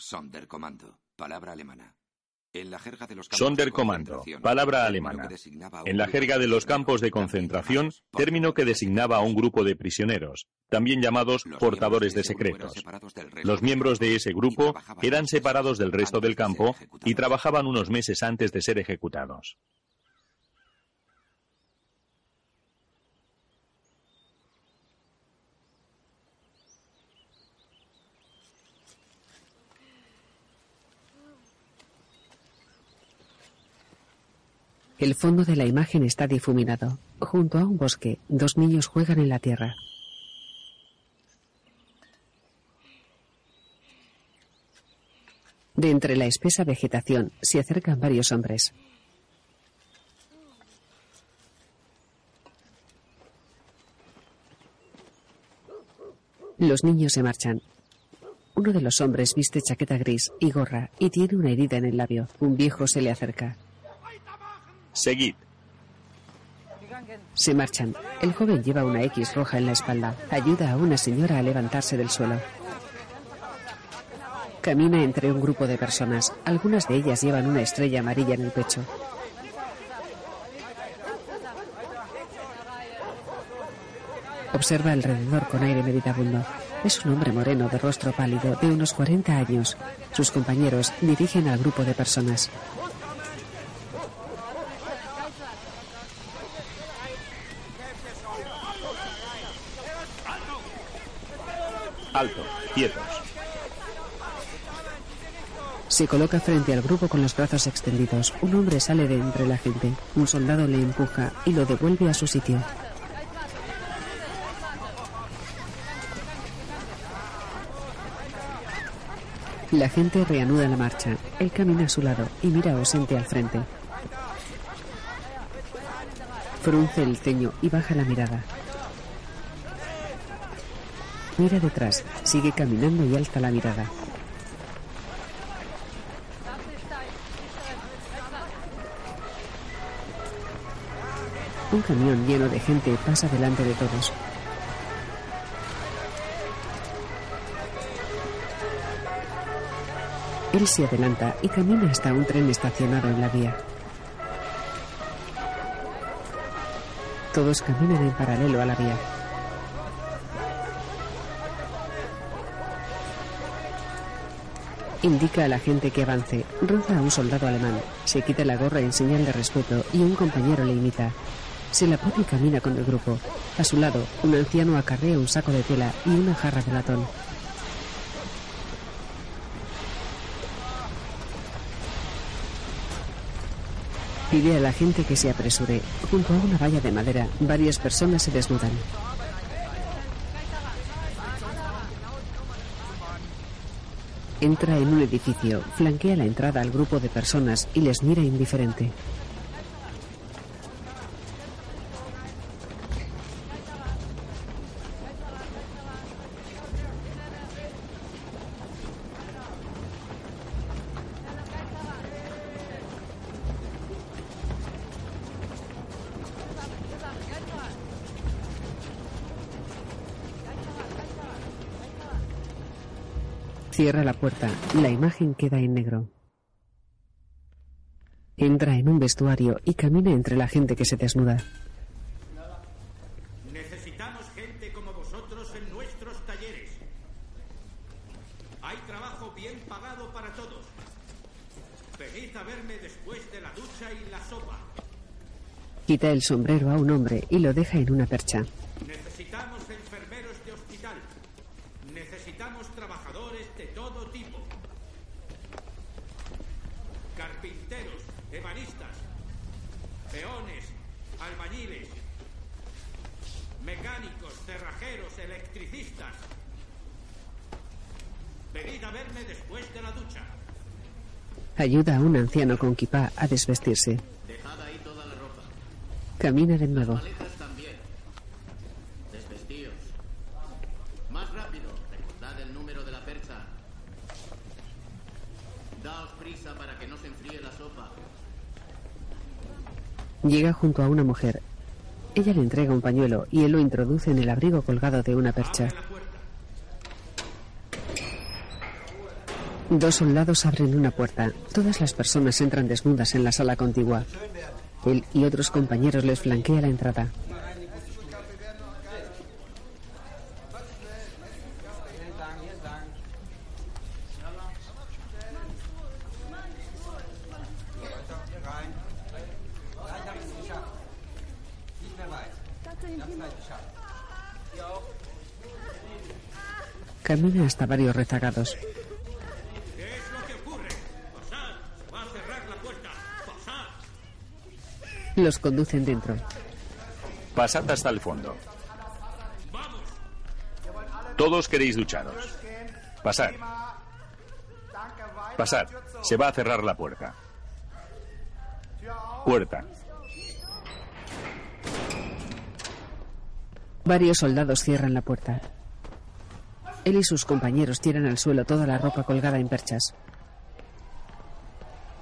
Sonderkommando, palabra alemana. En la jerga de los campos de Sonderkommando, concentración, palabra término alemana. que designaba a un En la grupo jerga de los prisioneros campos de concentración, término que designaba a un grupo de prisioneros, también llamados portadores de secretos. Los miembros de ese grupo eran separados del resto del campo y trabajaban unos meses antes de ser ejecutados. El fondo de la imagen está difuminado. Junto a un bosque, dos niños juegan en la tierra. De entre la espesa vegetación se acercan varios hombres. Los niños se marchan. Uno de los hombres viste chaqueta gris y gorra y tiene una herida en el labio. Un viejo se le acerca. Seguid. Se marchan. El joven lleva una X roja en la espalda. Ayuda a una señora a levantarse del suelo. Camina entre un grupo de personas. Algunas de ellas llevan una estrella amarilla en el pecho. Observa alrededor con aire meditabundo. Es un hombre moreno de rostro pálido de unos 40 años. Sus compañeros dirigen al grupo de personas. Alto. Quietos. Se coloca frente al grupo con los brazos extendidos. Un hombre sale de entre la gente. Un soldado le empuja y lo devuelve a su sitio. La gente reanuda la marcha. Él camina a su lado y mira ausente al frente. Frunce el ceño y baja la mirada. Mira detrás, sigue caminando y alza la mirada. Un camión lleno de gente pasa delante de todos. Él se adelanta y camina hasta un tren estacionado en la vía. Todos caminan en paralelo a la vía. Indica a la gente que avance. Roza a un soldado alemán. Se quita la gorra en señal de respeto y un compañero le imita. Se la pone y camina con el grupo. A su lado, un anciano acarrea un saco de tela y una jarra de latón. Pide a la gente que se apresure. Junto a una valla de madera, varias personas se desnudan. Entra en un edificio, flanquea la entrada al grupo de personas y les mira indiferente. Cierra la puerta. La imagen queda en negro. Entra en un vestuario y camina entre la gente que se desnuda. Necesitamos gente como vosotros en nuestros talleres. Hay trabajo bien pagado para todos. Venid a verme después de la ducha y la sopa. Quita el sombrero a un hombre y lo deja en una percha. Necesitamos enfermeros de hospital. Necesitamos trabajadores de todo tipo. Carpinteros, ebanistas, peones, albañiles, mecánicos, cerrajeros, electricistas. Venid a verme después de la ducha. Ayuda a un anciano con kipá a desvestirse. Dejad ahí toda la ropa. Camina de nuevo. Maletas también. Desvestíos. Más rápido. Recordad el número de la percha. Daos prisa para que no se enfríe la sopa. Llega junto a una mujer. Ella le entrega un pañuelo y él lo introduce en el abrigo colgado de una percha. Dos soldados abren una puerta. Todas las personas entran desnudas en la sala contigua. Él y otros compañeros les flanquea la entrada. Camina hasta varios rezagados. Los conducen dentro. Pasad hasta el fondo. Todos queréis ducharos. Pasad. Pasad. Se va a cerrar la puerta. Puerta. Varios soldados cierran la puerta. Él y sus compañeros tiran al suelo toda la ropa colgada en perchas.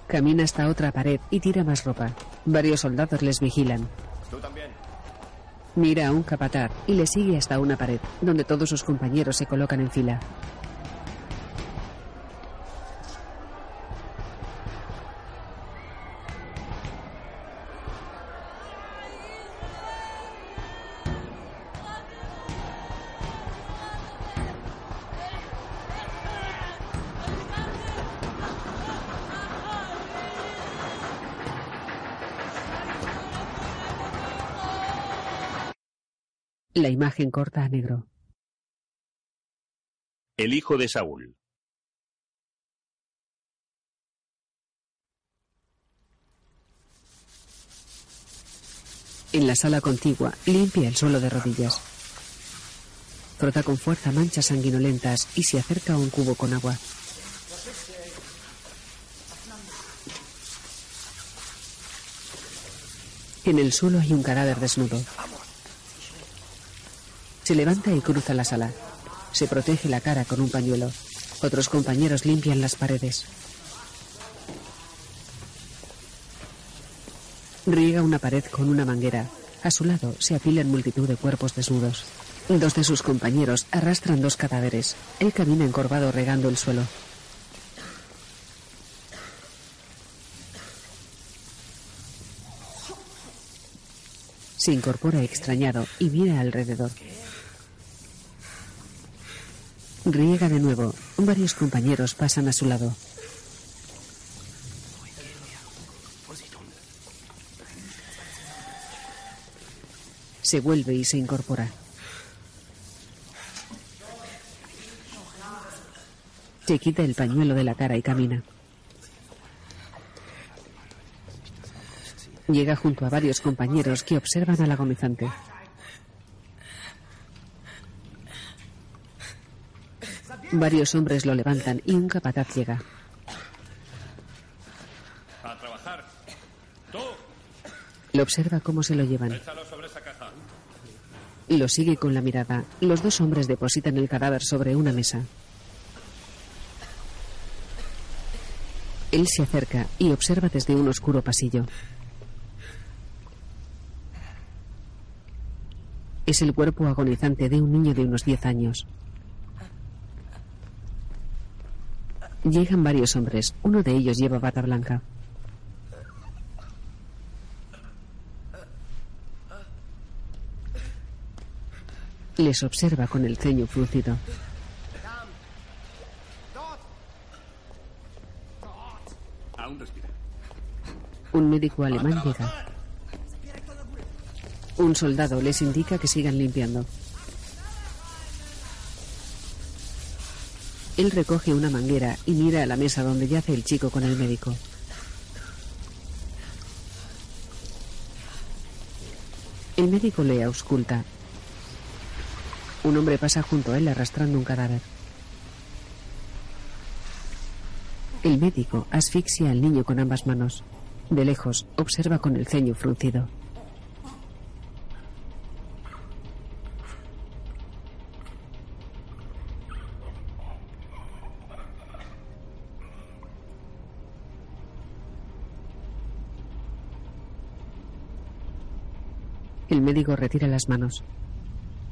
Camina hasta otra pared y tira más ropa. Varios soldados les vigilan. Tú también. Mira a un capataz y le sigue hasta una pared, donde todos sus compañeros se colocan en fila. La imagen corta a negro. El hijo de Saúl. En la sala contigua, limpia el suelo de rodillas. Frota con fuerza manchas sanguinolentas y se acerca a un cubo con agua. En el suelo hay un cadáver desnudo. Se levanta y cruza la sala. Se protege la cara con un pañuelo. Otros compañeros limpian las paredes. Riega una pared con una manguera. A su lado se apilan multitud de cuerpos desnudos. Dos de sus compañeros arrastran dos cadáveres. Él camina encorvado regando el suelo. Se incorpora extrañado y mira alrededor. Riega de nuevo. Varios compañeros pasan a su lado. Se vuelve y se incorpora. Se quita el pañuelo de la cara y camina. Llega junto a varios compañeros que observan al agonizante. Varios hombres lo levantan y un capataz llega. A trabajar. Tú, Lo observa cómo se lo llevan. échalo sobre esa caja. Lo sigue con la mirada. Los dos hombres depositan el cadáver sobre una mesa. Él se acerca y observa desde un oscuro pasillo. Es el cuerpo agonizante de un niño de unos 10 años. Llegan varios hombres. Uno de ellos lleva bata blanca. Les observa con el ceño fruncido. Un médico alemán llega. Un soldado les indica que sigan limpiando. Él recoge una manguera y mira a la mesa donde yace el chico con el médico. El médico le ausculta. Un hombre pasa junto a él arrastrando un cadáver. El médico asfixia al niño con ambas manos. De lejos, observa con el ceño fruncido. Médico retira las manos.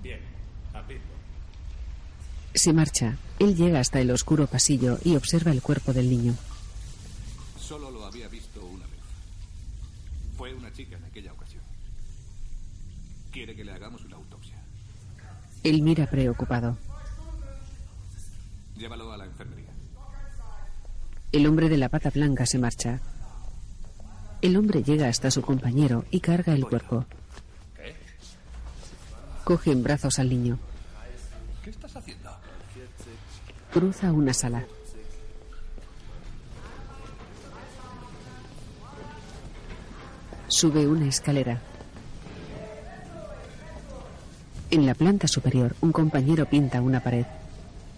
Bien. Se marcha. Él llega hasta el oscuro pasillo y observa el cuerpo del niño. Solo lo había visto una vez. Fue una chica en aquella ocasión. Quiere que le hagamos una autopsia. Él mira preocupado. Llévalo a la enfermería. El hombre de la pata blanca se marcha. El hombre llega hasta su compañero y carga el cuerpo. Coge en brazos al niño. ¿Qué estás haciendo? Cruza una sala. Sube una escalera. En la planta superior, un compañero pinta una pared.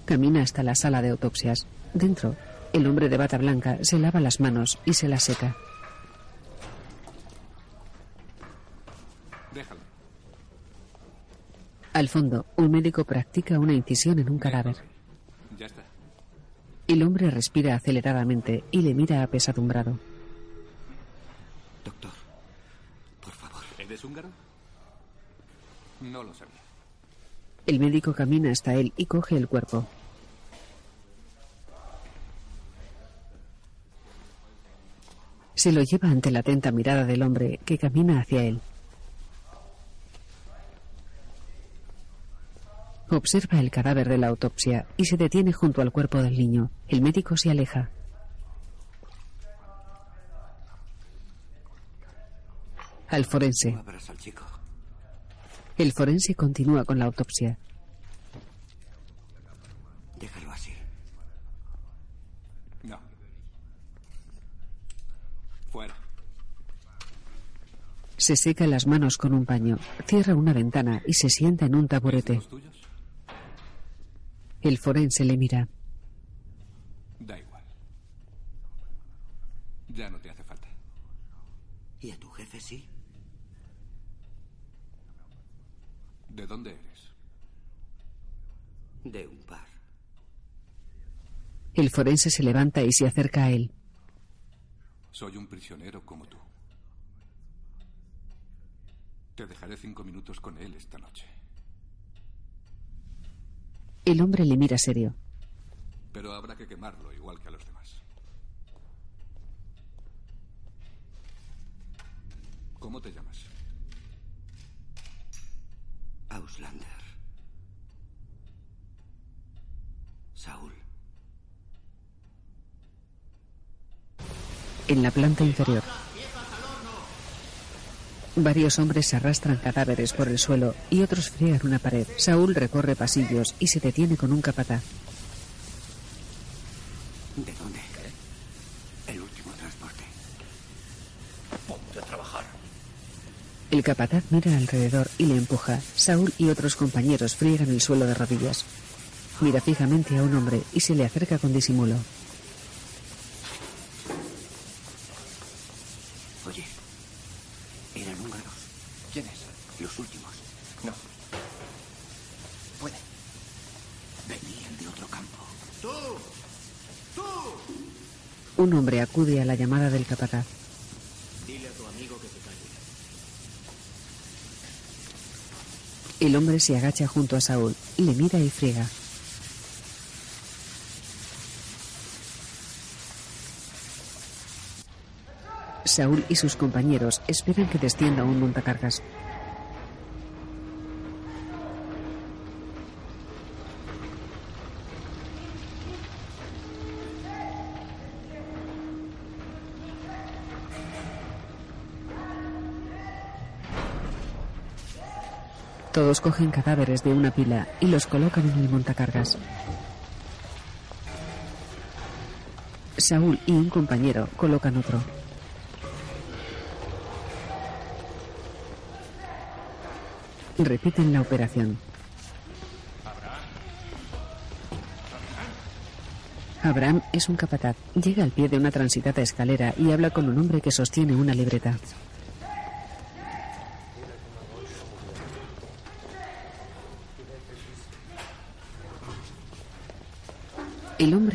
Camina hasta la sala de autopsias. Dentro, el hombre de bata blanca se lava las manos y se las seca. Déjalo. Al fondo, un médico practica una incisión en un cadáver. Ya está. El hombre respira aceleradamente y le mira apesadumbrado. Doctor, por favor. ¿Eres húngaro? No lo sabía. El médico camina hasta él y coge el cuerpo. Se lo lleva ante la atenta mirada del hombre que camina hacia él. Observa el cadáver de la autopsia y se detiene junto al cuerpo del niño. El médico se aleja. Al forense. El forense continúa con la autopsia. Déjalo así. No. Fuera. Se seca las manos con un paño, cierra una ventana y se sienta en un taburete. ¿Los tuyos? El forense le mira. Da igual. Ya no te hace falta. ¿Y a tu jefe sí? ¿De dónde eres? De un par. El forense se levanta y se acerca a él. Soy un prisionero como tú. Te dejaré cinco minutos con él esta noche. El hombre le mira serio. Pero habrá que quemarlo igual que a los demás. ¿Cómo te llamas? Auslander. Saúl. En la planta inferior. Varios hombres arrastran cadáveres por el suelo y otros friegan una pared. Saúl recorre pasillos y se detiene con un capataz. ¿De dónde? El último transporte. Ponte a trabajar. El capataz mira alrededor y le empuja. Saúl y otros compañeros friegan el suelo de rodillas. Mira fijamente a un hombre y se le acerca con disimulo. Oye, eran húngaros. ¿Quiénes? Los últimos. No. Puede. Venían de otro campo. ¡Tú! ¡Tú! Acude a la llamada del capataz. Dile a tu amigo que calle. El hombre se agacha junto a Saúl, le mira y friega. Saúl y sus compañeros esperan que descienda un montacargas. Cogen cadáveres de una pila y los colocan en el montacargas. Saúl y un compañero colocan otro. Repiten la operación. Abraham es un capataz. Llega al pie de una transitada escalera y habla con un hombre que sostiene una libreta.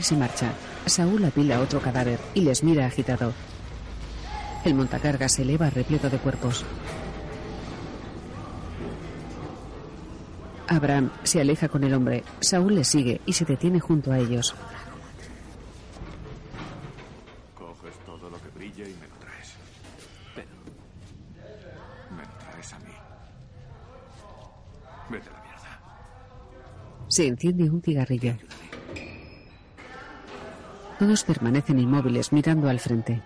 Se marcha. Saúl apila otro cadáver y les mira agitado. El montacargas se eleva repleto de cuerpos. Abraham se aleja con el hombre. Saúl le sigue y se detiene junto a ellos. Coges todo lo que brille y me lo traes. Pero. Me lo traes a mí. Vete a la mierda. Se enciende un cigarrillo. Todos permanecen inmóviles mirando al frente.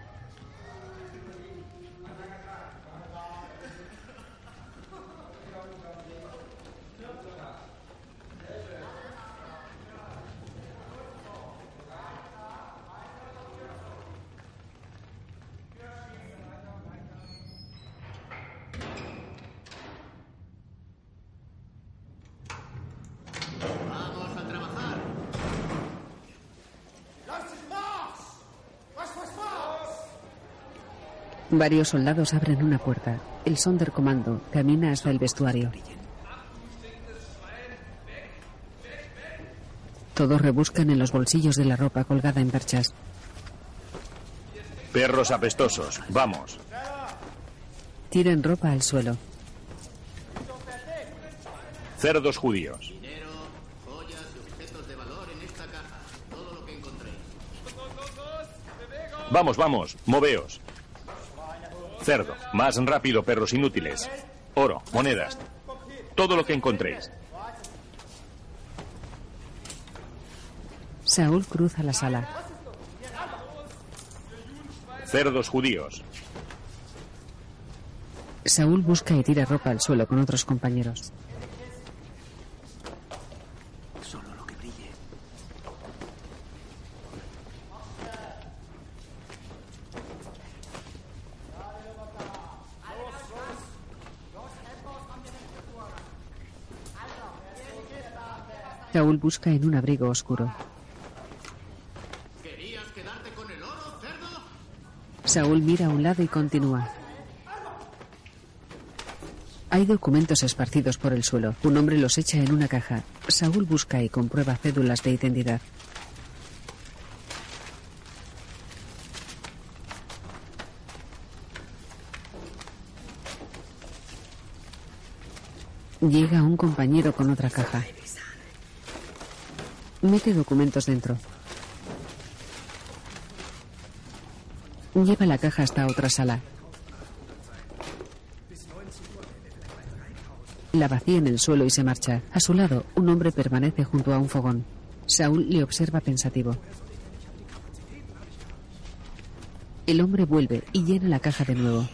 Varios soldados abren una puerta. El Sonderkommando camina hasta el vestuario. Todos rebuscan en los bolsillos de la ropa colgada en perchas. Perros apestosos. Vamos. Tiran ropa al suelo. Cerdos judíos. Dinero, joyas y objetos de valor en esta caja. Todo lo que encontréis. Vamos, vamos. Moveos. Cerdo. Más rápido, perros inútiles. Oro, monedas. Todo lo que encontréis. Saúl cruza la sala. Cerdos judíos. Saúl busca y tira ropa al suelo con otros compañeros. Solo lo que brille. Saúl busca en un abrigo oscuro. ¿Querías quedarte con el oro, cerdo? Saúl mira a un lado y continúa. Hay documentos esparcidos por el suelo. Un hombre los echa en una caja. Saúl busca y comprueba cédulas de identidad. Llega un compañero con otra caja. Mete documentos dentro. Lleva la caja hasta otra sala. La vacía en el suelo y se marcha. A su lado, un hombre permanece junto a un fogón. Saúl le observa pensativo. El hombre vuelve y llena la caja de nuevo.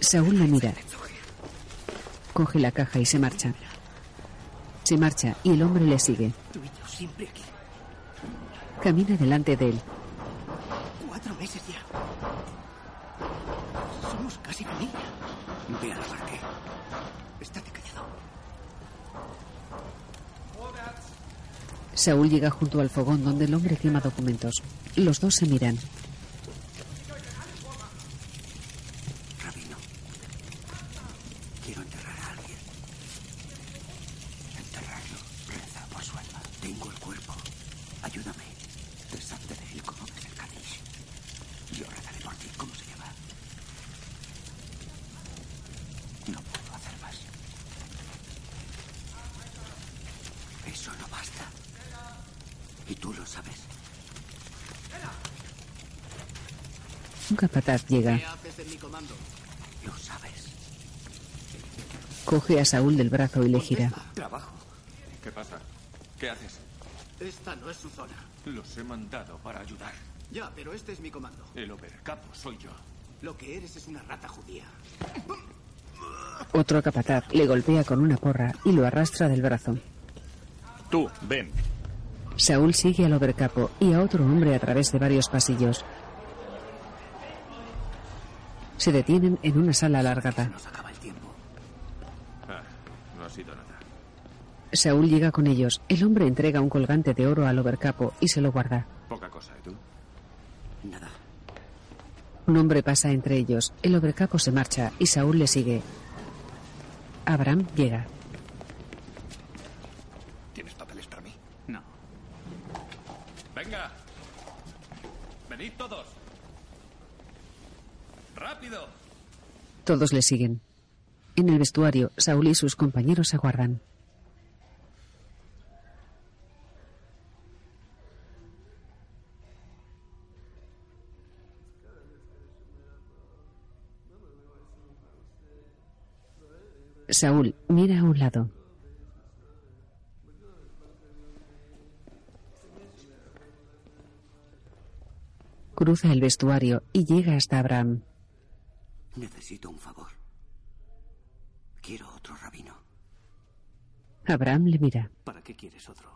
Saúl la mira. Coge la caja y se marcha. Se marcha y el hombre le sigue. Camina delante de él. Cuatro meses ya. Somos casi familia. Ve a la. Estate callado. Saúl llega junto al fogón donde el hombre quema documentos. Los dos se miran. Rabino. Quiero enterrar a alguien. Enterrarlo. Reza por su alma. Tengo el cuerpo. Ayúdame. Deshazte de él como del Kadish. Yo rezaré por ti. ¿Cómo se llama? No puedo hacer más. Eso no basta. Y tú lo sabes. Un capataz llega. ¿Qué haces en mi comando? Lo sabes. Coge a Saúl del brazo y le gira. Trabajo. ¿Qué pasa? ¿Qué haces? Esta no es su zona. Los he mandado para ayudar. Ya, pero este es mi comando. El overcapo soy yo. Lo que eres es una rata judía. Otro capataz le golpea con una porra y lo arrastra del brazo. Tú, ven. Saúl sigue al overcapo y a otro hombre a través de varios pasillos. Se detienen en una sala alargada. Nos acaba el tiempo. Ah, no ha sido nada. Saúl llega con ellos. El hombre entrega un colgante de oro al overcapo y se lo guarda. Poca cosa, ¿y tú? Nada. Un hombre pasa entre ellos. El overcapo se marcha y Saúl le sigue. Abraham llega. ¿Tienes papeles para mí? No. ¡Venga! ¡Venid todos! Todos le siguen. En el vestuario, Saúl y sus compañeros aguardan. Saúl mira a un lado. Cruza el vestuario y llega hasta Abraham. Necesito un favor. Quiero otro rabino. Abraham le mira. ¿Para qué quieres otro?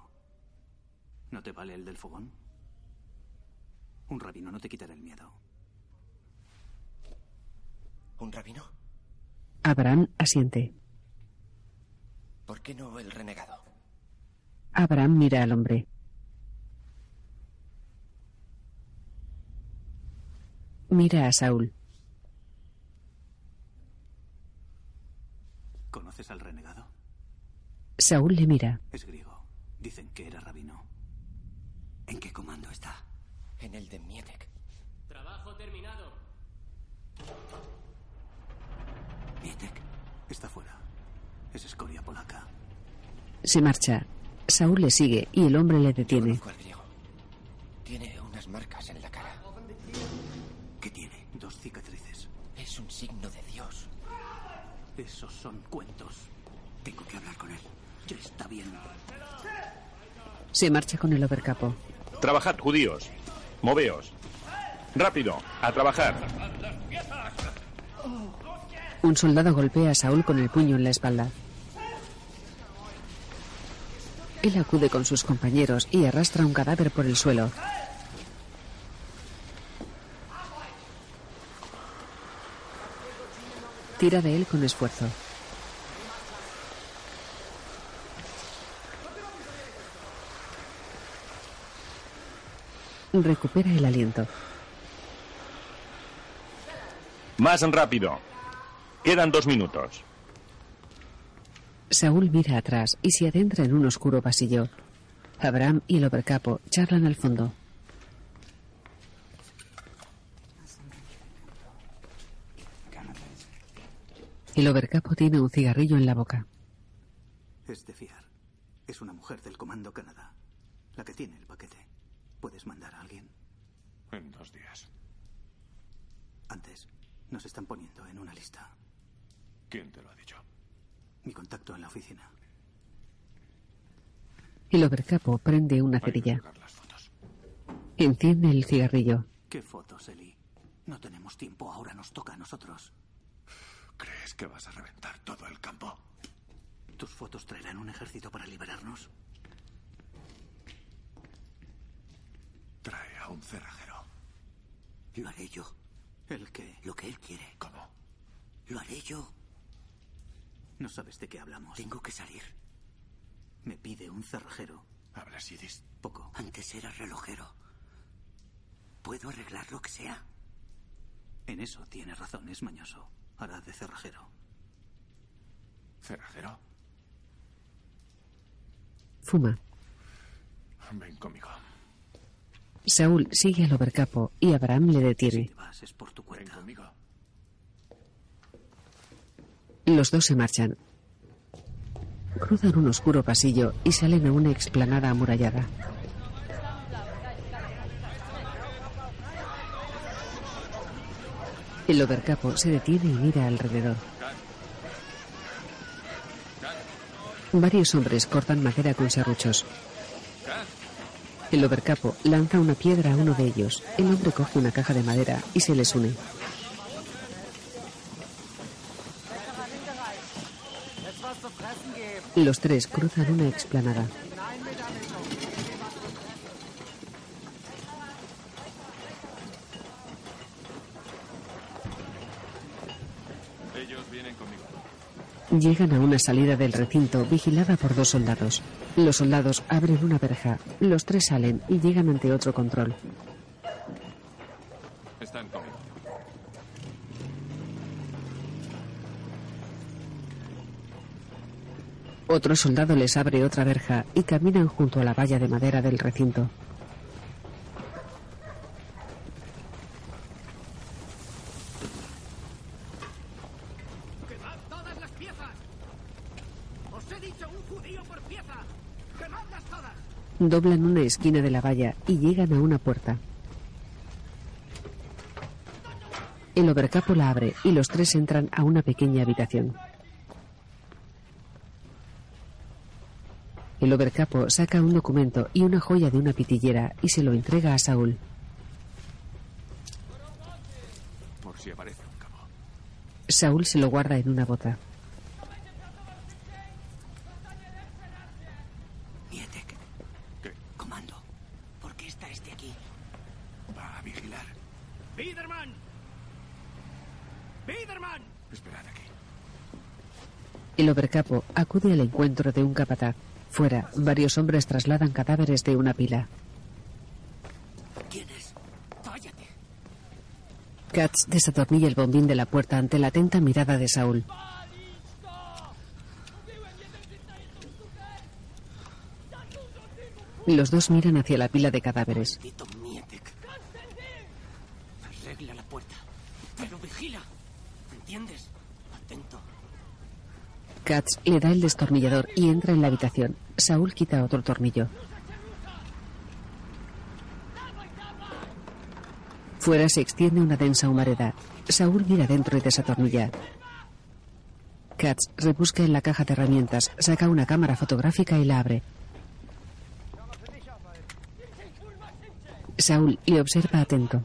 ¿No te vale el del fogón? Un rabino no te quitará el miedo. ¿Un rabino? Abraham asiente. ¿Por qué no el renegado? Abraham mira al hombre. Mira a Saúl. ¿Conoces al renegado? Saúl le mira. Es griego. Dicen que era rabino. ¿En qué comando está? En el de Mietek. Trabajo terminado. Mietek. Está fuera. Es escoria polaca. Se marcha. Saúl le sigue y el hombre le detiene. Conozco al griego. Tiene unas marcas en la cara. ¿Qué tiene? Dos cicatrices. Es un signo de Dios. Esos son cuentos. Tengo que hablar con él. Ya está bien. Se marcha con el overcapo. Trabajad, judíos. Moveos. Rápido, a trabajar. Un soldado golpea a Saúl con el puño en la espalda. Él acude con sus compañeros y arrastra un cadáver por el suelo. Tira de él con esfuerzo. Recupera el aliento. Más rápido. Quedan dos minutos. Saúl mira atrás y se adentra en un oscuro pasillo. Abraham y el overcapo charlan al fondo. El overcapo tiene un cigarrillo en la boca. Es de fiar. Es una mujer del Comando Canadá. La que tiene el paquete. ¿Puedes mandar a alguien? En dos días. Antes, nos están poniendo en una lista. ¿Quién te lo ha dicho? Mi contacto en la oficina. El overcapo prende una cerilla. Enciende el cigarrillo. ¿Qué fotos, Eli? No tenemos tiempo. Ahora nos toca a nosotros. ¿Crees que vas a reventar todo el campo? ¿Tus fotos traerán un ejército para liberarnos? Trae a un cerrajero. Lo haré yo. ¿El qué? Lo que él quiere. ¿Cómo? Lo haré yo. No sabes de qué hablamos. Tengo que salir. Me pide un cerrajero. ¿Hablas yidis? Poco. Antes era relojero. Puedo arreglar lo que sea. En eso tiene razón, es mañoso. Hará de cerrajero. ¿Cerrajero? Fuma. Ven conmigo. Saúl sigue al overcapo y Abraham le detiene. Te vas, es por tu Ven conmigo. Los dos se marchan. Cruzan un oscuro pasillo y salen a una explanada amurallada. El overcapo se detiene y mira alrededor. Varios hombres cortan madera con serruchos. El overcapo lanza una piedra a uno de ellos. El hombre coge una caja de madera y se les une. Los tres cruzan una explanada. Ellos vienen conmigo. Llegan a una salida del recinto vigilada por dos soldados. Los soldados abren una verja. Los tres salen y llegan ante otro control. Están conmigo. Otro soldado les abre otra verja y caminan junto a la valla de madera del recinto. dicho un judío por pieza! ¡Quemadlas todas! Doblan una esquina de la valla y llegan a una puerta. El overcapo la abre y los tres entran a una pequeña habitación. El overcapo saca un documento y una joya de una pitillera y se lo entrega a Saúl. Por si aparece un cabo. Saúl se lo guarda en una bota. Mietek. ¿Qué? Comando. ¿Por qué está este aquí? Va a vigilar. ¡Biederman! ¡Biederman! Esperad aquí. El overcapo acude al encuentro de un capataz. Fuera, varios hombres trasladan cadáveres de una pila. ¿Quién es? ¡Cállate! Katz desatornilla el bombín de la puerta ante la atenta mirada de Saúl. Los dos miran hacia la pila de cadáveres. Maldito Mietek. Arregla la puerta. Pero vigila. ¿Entiendes? Atento. Katz le da el destornillador y entra en la habitación. Saúl quita otro tornillo. Fuera se extiende una densa humareda. Saúl mira dentro y desatornilla. Katz rebusca en la caja de herramientas, saca una cámara fotográfica y la abre. Saúl le observa atento.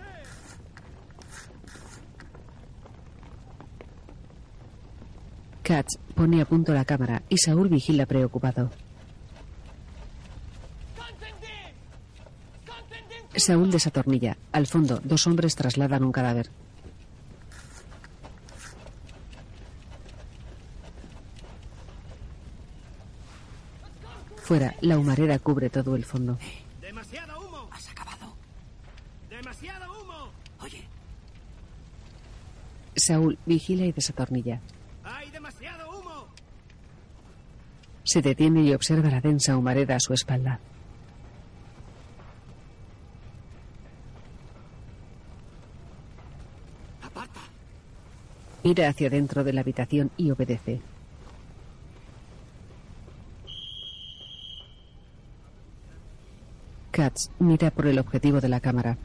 Katz pone a punto la cámara y Saúl vigila preocupado. Saúl desatornilla. Al fondo, dos hombres trasladan un cadáver. Fuera, la humareda cubre todo el fondo. ¡Demasiado humo! ¿Has acabado? ¡Demasiado humo! Oye, Saúl vigila y desatornilla. ¡Hay demasiado humo! Se detiene y observa la densa humareda a su espalda. aparta. Mira hacia dentro de la habitación y obedece. Katz mira por el objetivo de la cámara.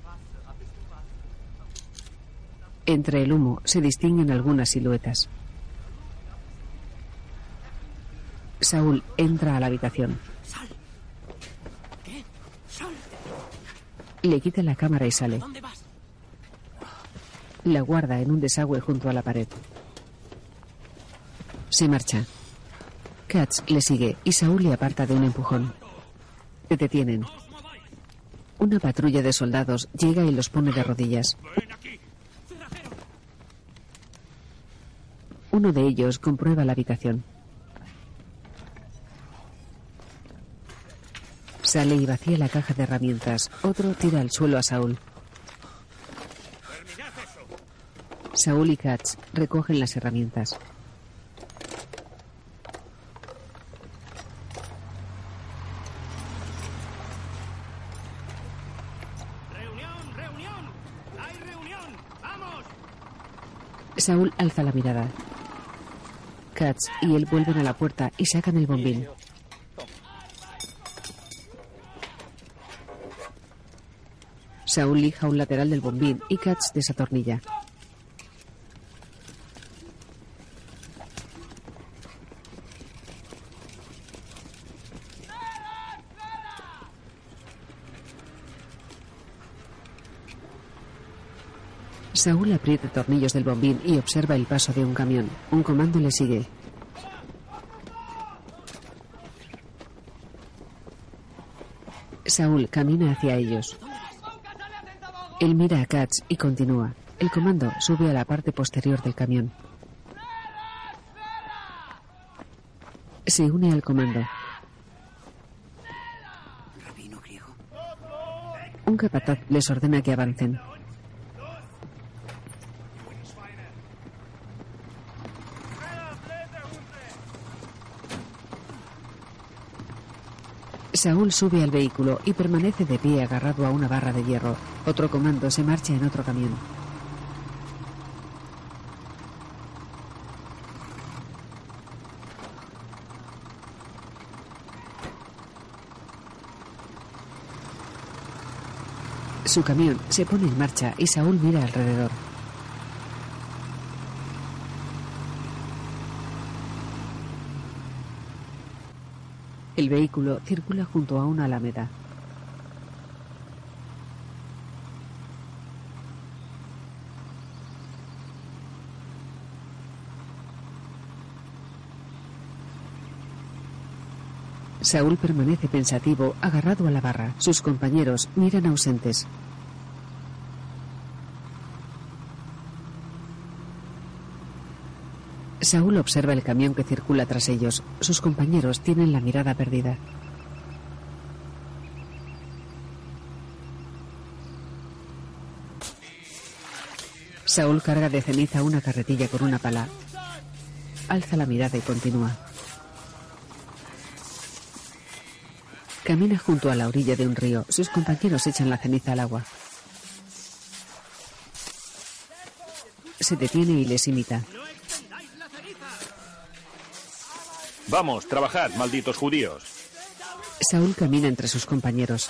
Entre el humo se distinguen algunas siluetas. Saúl entra a la habitación. Sal. ¿Qué? Sal. Le quita la cámara y sale. ¿Dónde vas? La guarda en un desagüe junto a la pared. Se marcha. Katz le sigue y Saúl le aparta de un empujón. Se detienen. Una patrulla de soldados llega y los pone de rodillas. Uno de ellos comprueba la habitación. Sale y vacía la caja de herramientas. Otro tira al suelo a Saúl. Saúl y Katz recogen las herramientas. ¡Reunión, reunión! ¡Hay reunión! ¡Vamos! Saúl alza la mirada. Katz y él vuelven a la puerta y sacan el bombín. Saúl lija un lateral del bombín y Katz desatornilla. Saúl aprieta tornillos del bombín y observa el paso de un camión. Un comando le sigue. Saúl camina hacia ellos. Él mira a Katz y continúa. El comando sube a la parte posterior del camión. Se une al comando. Rabino griego. Un capataz les ordena que avancen. Saúl sube al vehículo y permanece de pie agarrado a una barra de hierro. Otro comando se marcha en otro camión. Su camión se pone en marcha y Saúl mira alrededor. El vehículo circula junto a una alameda. Saúl permanece pensativo, agarrado a la barra. Sus compañeros miran ausentes. Saúl observa el camión que circula tras ellos. Sus compañeros tienen la mirada perdida. Saúl carga de ceniza una carretilla con una pala. Alza la mirada y continúa. Camina junto a la orilla de un río. Sus compañeros echan la ceniza al agua. Se detiene y les imita. Vamos, trabajad, malditos judíos. Saúl camina entre sus compañeros.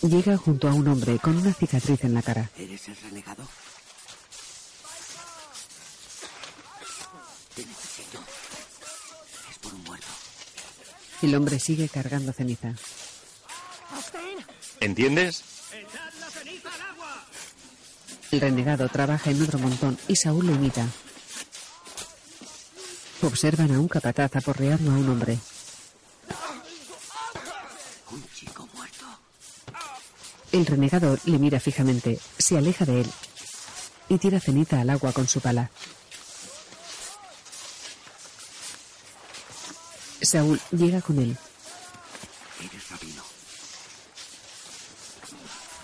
Llega junto a un hombre con una cicatriz en la cara. ¿Eres el renegado? Te necesito. Es por un muerto. El hombre sigue cargando ceniza. ¿Entiendes? El renegado trabaja en otro montón y Saúl lo imita. Observan a un capataz aporreando a un hombre. Un chico muerto. El renegado le mira fijamente, se aleja de él y tira ceniza al agua con su pala. Saúl llega con él. Eres rabino.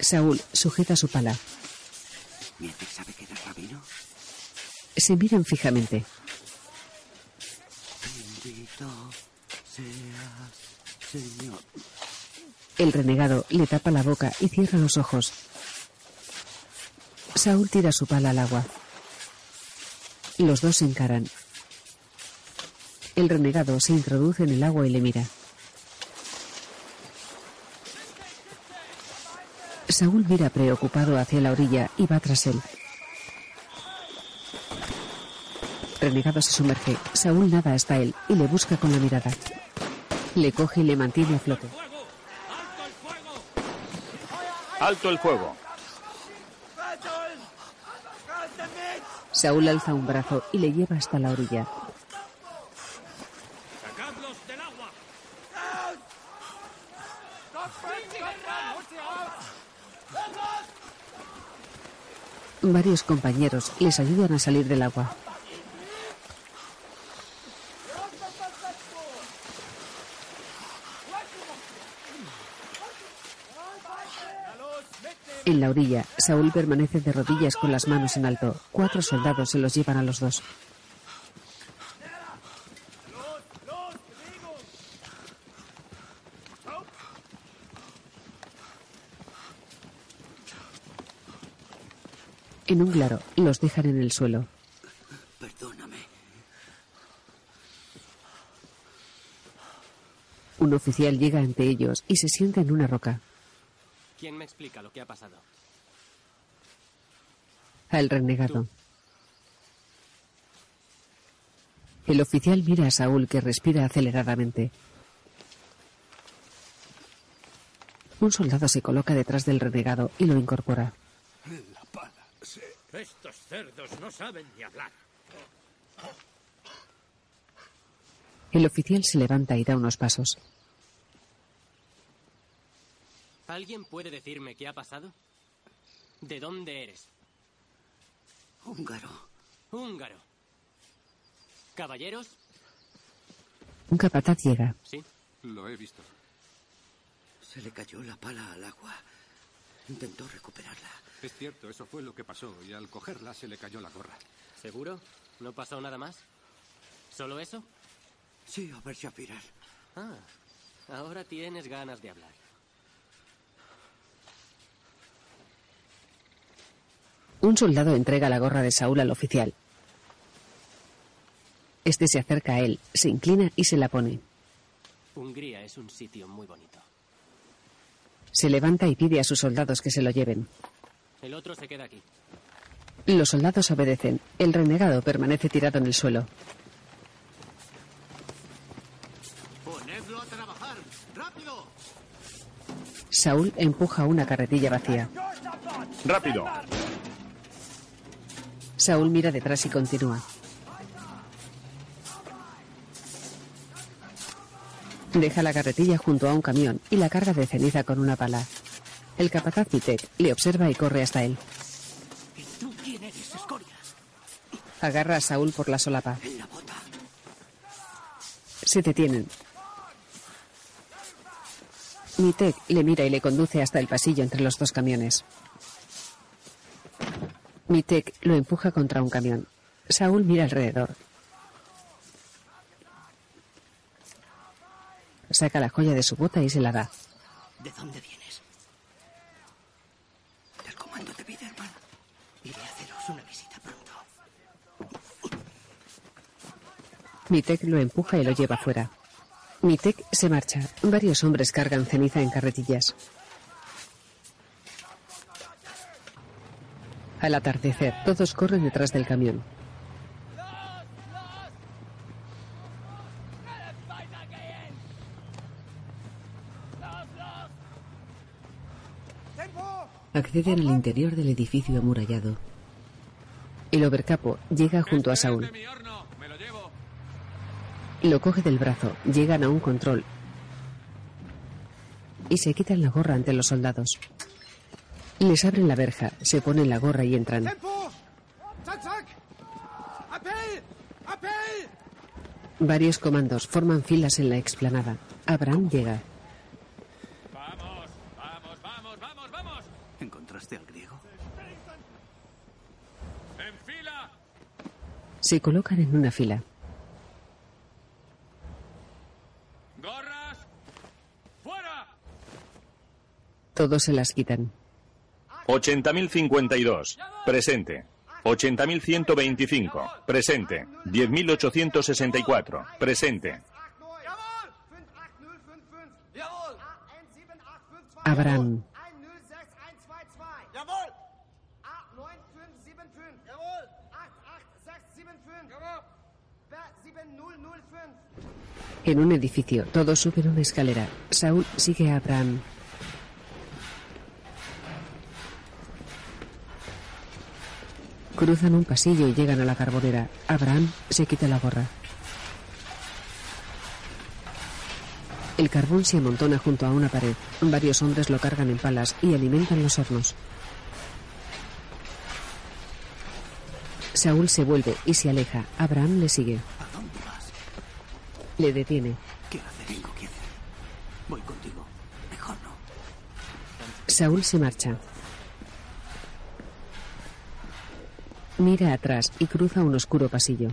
Saúl sujeta su pala. ¿Mietek sabe que eres rabino? Se miran fijamente. El renegado le tapa la boca y cierra los ojos. Saúl tira su pala al agua. Los dos se encaran. El renegado se introduce en el agua y le mira. Saúl mira preocupado hacia la orilla y va tras él. Renegado se sumerge. Saúl nada hasta él y le busca con la mirada. Le coge y le mantiene a flote. Alto el fuego. Saúl alza un brazo y le lleva hasta la orilla. ¡Sacadlos del agua! Varios compañeros les ayudan a salir del agua. La orilla, Saúl permanece de rodillas con las manos en alto. Cuatro soldados se los llevan a los dos. En un claro, los dejan en el suelo. Perdóname. Un oficial llega ante ellos y se sienta en una roca. ¿Quién me explica lo que ha pasado? Al renegado. El oficial mira a Saúl que respira aceleradamente. Un soldado se coloca detrás del renegado y lo incorpora. La pala se... Estos cerdos no saben ni hablar. El oficial se levanta y da unos pasos. ¿Alguien puede decirme qué ha pasado? ¿De dónde eres? Húngaro. Húngaro. ¿Caballeros? Un capataz llega. Sí. Lo he visto. Se le cayó la pala al agua. Intentó recuperarla. Es cierto, eso fue lo que pasó. Y al cogerla se le cayó la gorra. ¿Seguro? ¿No pasó nada más? ¿Solo eso? Sí, a ver, Shafirar. Ah, ahora tienes ganas de hablar. Un soldado entrega la gorra de Saúl al oficial. Este se acerca a él, se inclina y se la pone. Hungría es un sitio muy bonito. Se levanta y pide a sus soldados que se lo lleven. El otro se queda aquí. Los soldados obedecen. El renegado permanece tirado en el suelo. Ponedlo a trabajar. ¡Rápido! Saúl empuja una carretilla vacía. ¡Rápido! Saúl mira detrás y continúa. Deja la carretilla junto a un camión y la carga de ceniza con una pala. El capataz Vitek le observa y corre hasta él. ¿Y tú quién eres, escoria? Agarra a Saúl por la solapa. En la bota. Se detienen. Mitek le mira y le conduce hasta el pasillo entre los dos camiones. Mitek lo empuja contra un camión. Saúl mira alrededor. Saca la joya de su bota y se la da. ¿De dónde vienes? Del comando de Biderman. Iré a haceros una visita pronto. Mitek lo empuja y lo lleva fuera. Mitek se marcha. Varios hombres cargan ceniza en carretillas. Al atardecer, todos corren detrás del camión. Acceden al interior del edificio amurallado. El overcapo llega junto a Saúl. Lo coge del brazo, llegan a un control y se quitan la gorra ante los soldados. Les abren la verja, se ponen la gorra y entran. Varios comandos forman filas en la explanada. Abraham llega. ¿Encontraste al griego? Se colocan en una fila. ¡Gorras! ¡Fuera! Todos se las quitan. 80.052. Presente. 80.125. Presente. 10.864. Presente. Abraham. En un edificio, todos suben una escalera. Saúl sigue a Abraham. Cruzan un pasillo y llegan a la carbonera. Abraham se quita la gorra. El carbón se amontona junto a una pared. Varios hombres lo cargan en palas y alimentan los hornos. Saúl se vuelve y se aleja. Abraham le sigue. ¿A dónde vas? Le detiene. ¿Qué hacer? Tengo que hacer. Voy contigo. Mejor no. Saúl se marcha. Mira atrás y cruza un oscuro pasillo.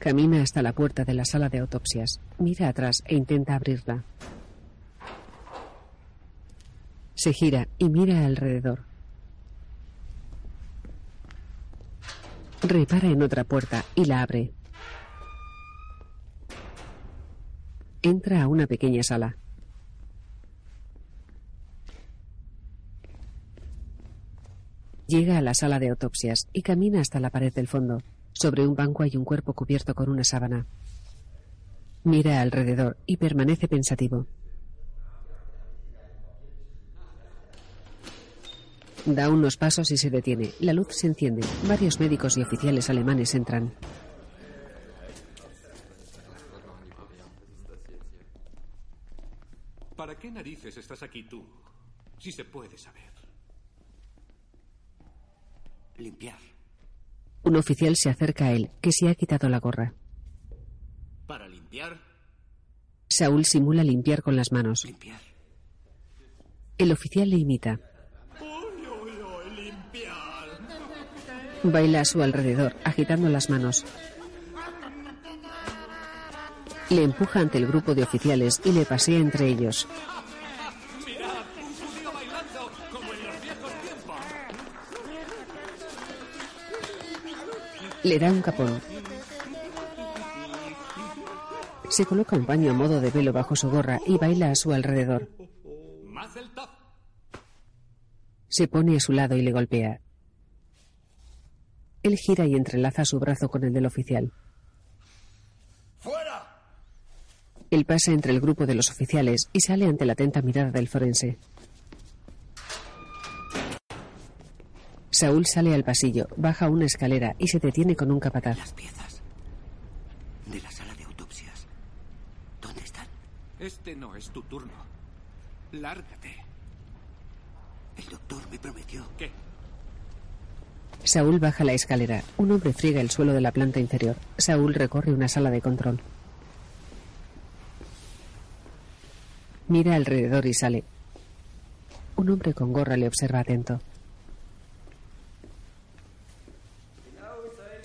Camina hasta la puerta de la sala de autopsias. Mira atrás e intenta abrirla. Se gira y mira alrededor. Repara en otra puerta y la abre. Entra a una pequeña sala. Llega a la sala de autopsias y camina hasta la pared del fondo. Sobre un banco hay un cuerpo cubierto con una sábana. Mira alrededor y permanece pensativo. Da unos pasos y se detiene. La luz se enciende. Varios médicos y oficiales alemanes entran. ¿Para qué narices estás aquí tú? Si se puede saber. Limpiar. Un oficial se acerca a él, que se ha quitado la gorra. ¿Para limpiar? Saúl simula limpiar con las manos. Limpiar. El oficial le imita. ¡Uy, uy, uy! ¡Limpiar! Baila a su alrededor, agitando las manos. Le empuja ante el grupo de oficiales y le pasea entre ellos. Le da un capón. Se coloca un paño a modo de velo bajo su gorra y baila a su alrededor. Se pone a su lado y le golpea. Él gira y entrelaza su brazo con el del oficial. ¡Fuera! Él pasa entre el grupo de los oficiales y sale ante la atenta mirada del forense. Saúl sale al pasillo, baja una escalera y se detiene con un capataz. Las piezas de la sala de autopsias. ¿Dónde están? Este no es tu turno. Lárgate. El doctor me prometió. ¿Qué? Saúl baja la escalera. Un hombre friega el suelo de la planta inferior. Saúl recorre una sala de control. Mira alrededor y sale. Un hombre con gorra le observa atento.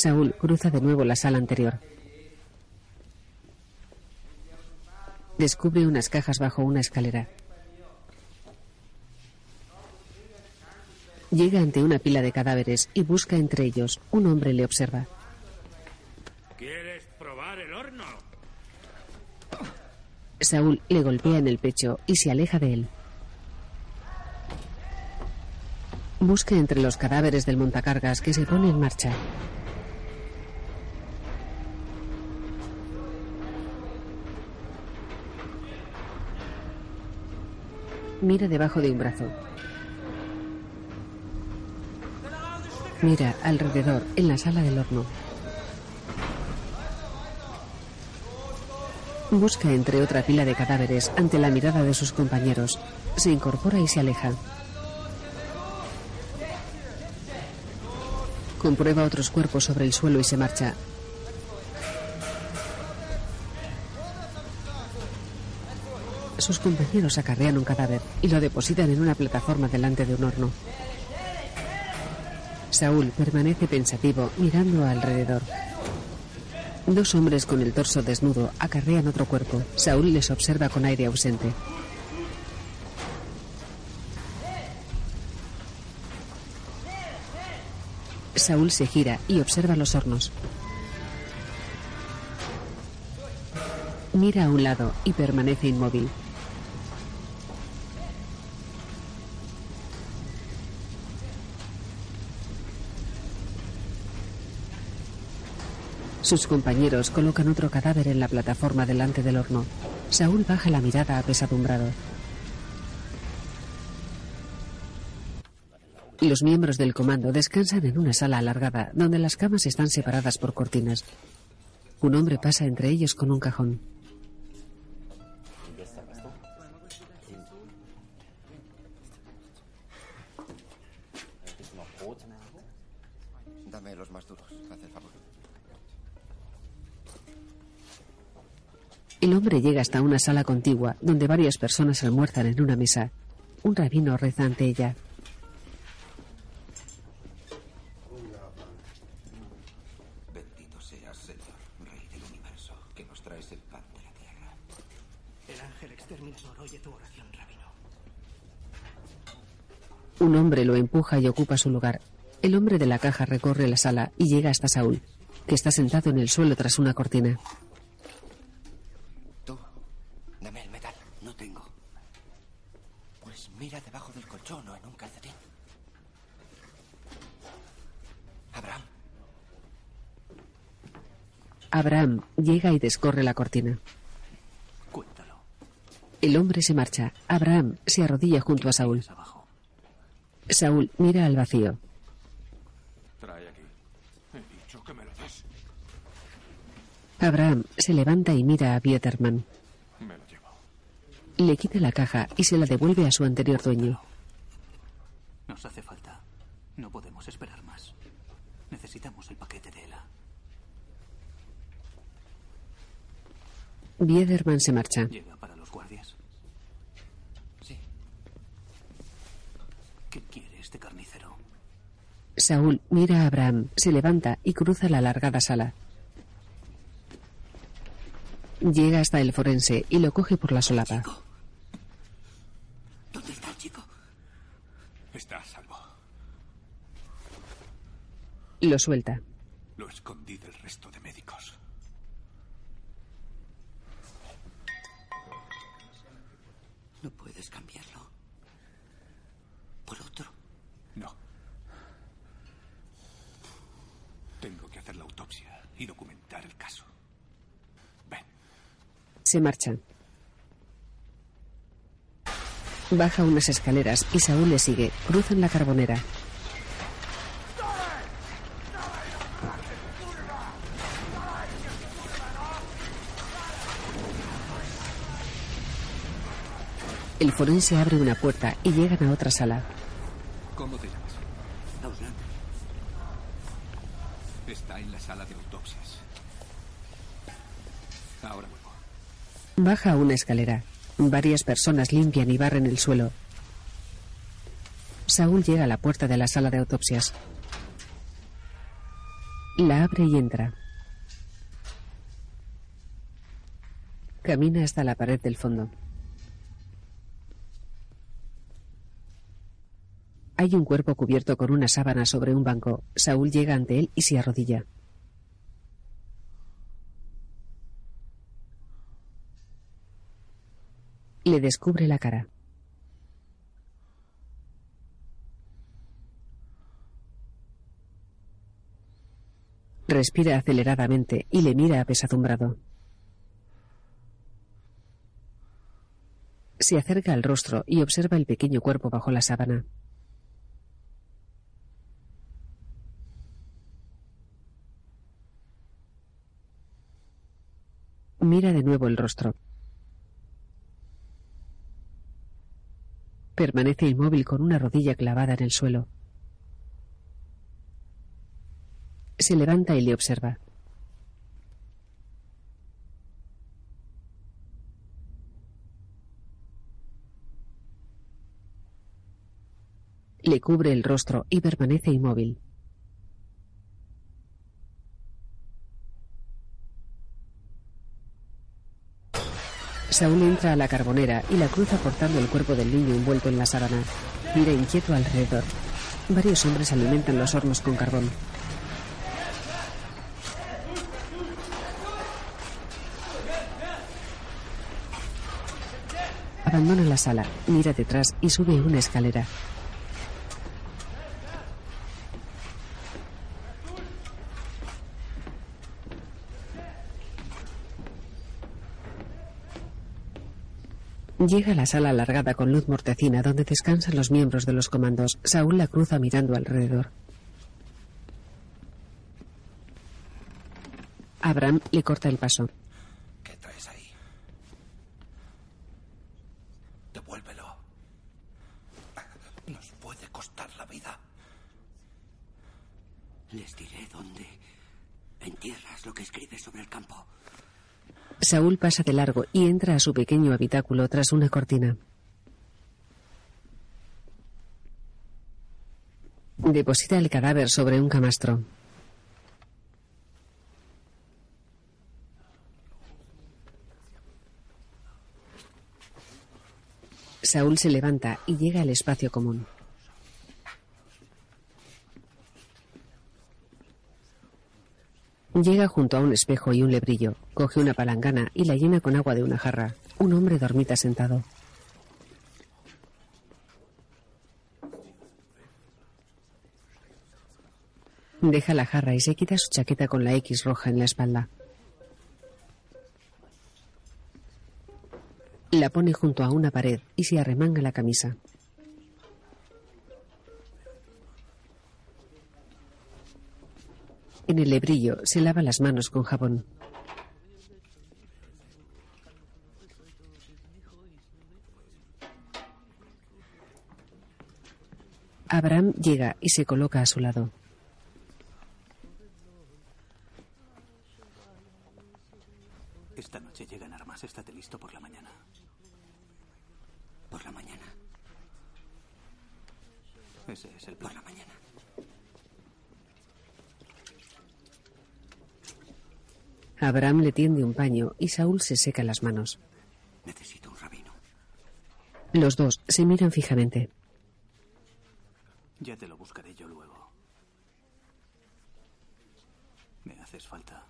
Saúl cruza de nuevo la sala anterior. Descubre unas cajas bajo una escalera. Llega ante una pila de cadáveres y busca entre ellos. Un hombre le observa. ¿Quieres probar el horno? Saúl le golpea en el pecho y se aleja de él. Busca entre los cadáveres del montacargas que se pone en marcha. Mira debajo de un brazo. Mira alrededor, en la sala del horno. Busca entre otra pila de cadáveres ante la mirada de sus compañeros. Se incorpora y se aleja. Comprueba otros cuerpos sobre el suelo y se marcha. Sus compañeros acarrean un cadáver y lo depositan en una plataforma delante de un horno. Saúl permanece pensativo mirando alrededor. Dos hombres con el torso desnudo acarrean otro cuerpo. Saúl les observa con aire ausente. Saúl se gira y observa los hornos. Mira a un lado y permanece inmóvil. Sus compañeros colocan otro cadáver en la plataforma delante del horno. Saúl baja la mirada apesadumbrado. Los miembros del comando descansan en una sala alargada donde las camas están separadas por cortinas. Un hombre pasa entre ellos con un cajón. Hasta una sala contigua donde varias personas almuerzan en una mesa. Un rabino reza ante ella. Bendito seas, Señor, Rey del universo, que nos traes el pan de la tierra. El ángel exterminador oye tu oración, rabino. Un hombre lo empuja y ocupa su lugar. El hombre de la caja recorre la sala y llega hasta Saúl, que está sentado en el suelo tras una cortina. Tú, dame el metal. No tengo. Pues mira debajo del colchón o en un calcetín. Abraham, Abraham llega y descorre la cortina. Cuéntalo. El hombre se marcha. Abraham se arrodilla junto a Saúl. Saúl mira al vacío. Trae aquí. He dicho que me lo des. Abraham se levanta y mira a Bieterman. Me lo llevo. Le quita la caja y se la devuelve a su anterior dueño. Nos hace falta. No podemos esperar más. Necesitamos el paquete de Ela. Biederman se marcha. Llega para los guardias. sí. ¿Qué quiere este carnicero? Saúl mira a Abraham, se levanta y cruza la alargada sala. Llega hasta el forense y lo coge por la solapa. ¿Dónde está el chico? Está a salvo. Lo suelta. Lo escondí del resto de Se marchan. Baja unas escaleras y Saúl le sigue. Cruzan la carbonera. El forense abre una puerta y llegan a otra sala. ¿Cómo te llamas? Ausland. Está en la sala de autopsias. Ahora vuelvo. Baja una escalera. Varias personas limpian y barren el suelo. Saúl llega a la puerta de la sala de autopsias. La abre y entra. Camina hasta la pared del fondo. Hay un cuerpo cubierto con una sábana sobre un banco. Saúl llega ante él y se arrodilla. Le descubre la cara. Respira aceleradamente y le mira apesadumbrado. Se acerca al rostro y observa el pequeño cuerpo bajo la sábana. Mira de nuevo el rostro. Permanece inmóvil con una rodilla clavada en el suelo. Se levanta y le observa. Le cubre el rostro y permanece inmóvil. Saúl entra a la carbonera y la cruza portando el cuerpo del niño envuelto en la sábana. Mira inquieto alrededor. Varios hombres alimentan los hornos con carbón. Abandona la sala, mira detrás y sube una escalera. Llega a la sala alargada con luz mortecina donde descansan los miembros de los comandos. Saúl la cruza mirando alrededor. Abraham le corta el paso. ¿Qué traes ahí? Devuélvelo. Nos puede costar la vida. Les diré dónde entierras lo que escribes sobre el campo. Saúl pasa de largo y entra a su pequeño habitáculo tras una cortina. Deposita el cadáver sobre un camastro. Saúl se levanta y llega al espacio común. Llega junto a un espejo y un lebrillo, coge una palangana y la llena con agua de una jarra. Un hombre dormita sentado. Deja la jarra y se quita su chaqueta con la X roja en la espalda. La pone junto a una pared y se arremanga la camisa. En el lebrillo se lava las manos con jabón. Abraham llega y se coloca a su lado. Esta noche llegan armas. Estate listo por la mañana. Por la mañana. Ese es el Por plan. la mañana. Abraham le tiende un paño y Saúl se seca las manos. Necesito un rabino. Los dos se miran fijamente. Ya te lo buscaré yo luego. Me haces falta.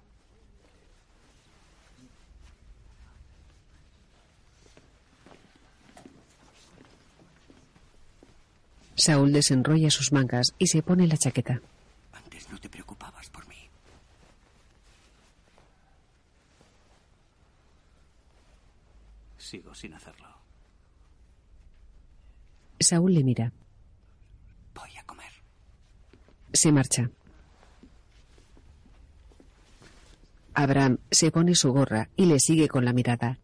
Saúl desenrolla sus mangas y se pone la chaqueta. Sigo sin hacerlo. Saúl le mira. Voy a comer. Se marcha. Abraham se pone su gorra y le sigue con la mirada.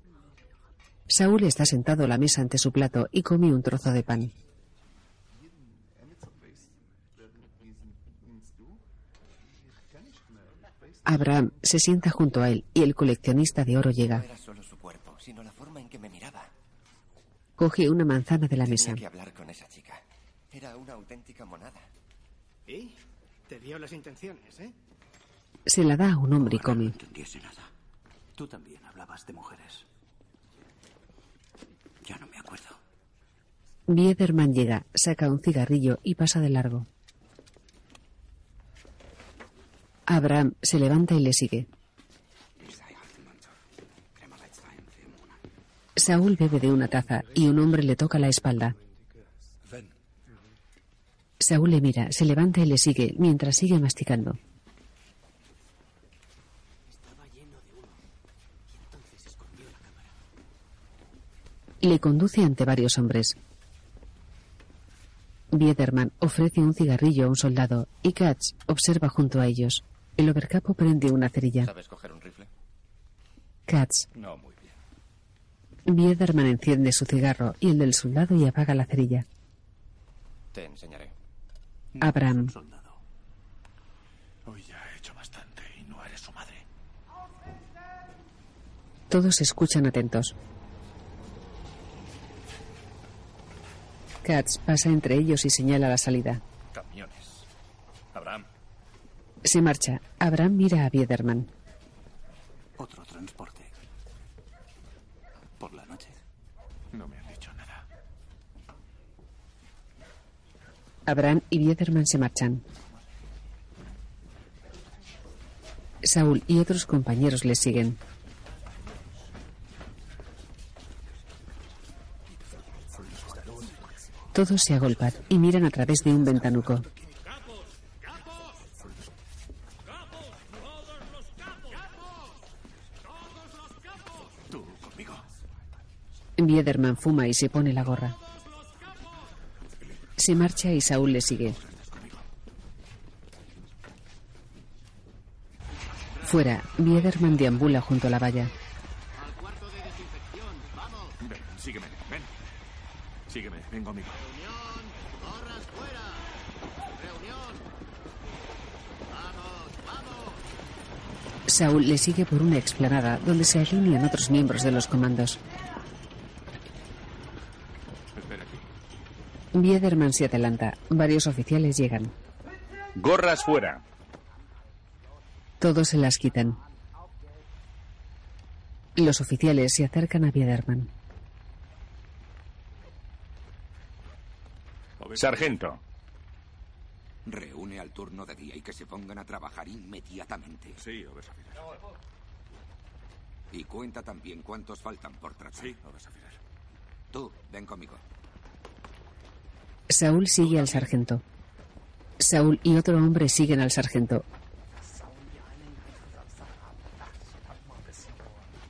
Saúl está sentado a la mesa ante su plato y come un trozo de pan. Abraham se sienta junto a él y el coleccionista de oro No llega. era solo su cuerpo, sino la forma en que me miraba. Coge una manzana de la mesa. Tenía que hablar con esa chica. Era una auténtica monada. ¿Y? Te dio las intenciones, ¿eh? Se la da a un hombre y come. entendiese nada. Tú también hablabas de mujeres. Ya no me acuerdo. Biederman llega, saca un cigarrillo y pasa de largo. Abraham se levanta y le sigue. Saúl bebe de una taza y un hombre le toca la espalda. Saúl le mira, se levanta y le sigue mientras sigue masticando. Le conduce ante varios hombres. Biederman ofrece un cigarrillo a un soldado y Katz observa junto a ellos. El overcapo prende una cerilla. ¿Sabes coger un rifle? Katz. No, muy. Biederman enciende su cigarro y el del soldado y apaga la cerilla. Te enseñaré. Abraham. Hoy ya he hecho bastante y no eres su madre. Todos escuchan atentos. Katz pasa entre ellos y señala la salida. Camiones. Abraham. Se marcha. Abraham mira a Biederman. Otro transporte. Por la noche. No me han dicho nada. Abraham y Biederman se marchan. Saúl y otros compañeros le siguen. Todos se agolpan y miran a través de un ventanuco. Biederman fuma y se pone la gorra. Se marcha y Saúl le sigue. Fuera, Biederman deambula junto a la valla. Ven, sígueme, ven. Sígueme, ven conmigo. Saúl le sigue por una explanada donde se alinean otros miembros de los comandos. Espera aquí. Biederman se adelanta. Varios oficiales llegan. Gorras fuera. Todos se las quitan. Los oficiales se acercan a Biederman. Sargento. Reúne al turno de día y que se pongan a trabajar inmediatamente. Sí, obesafirer. Y cuenta también cuántos faltan por tratar. Sí, obesafirer. Tú, ven conmigo. Saúl sigue al sargento. Saúl y otro hombre siguen al sargento.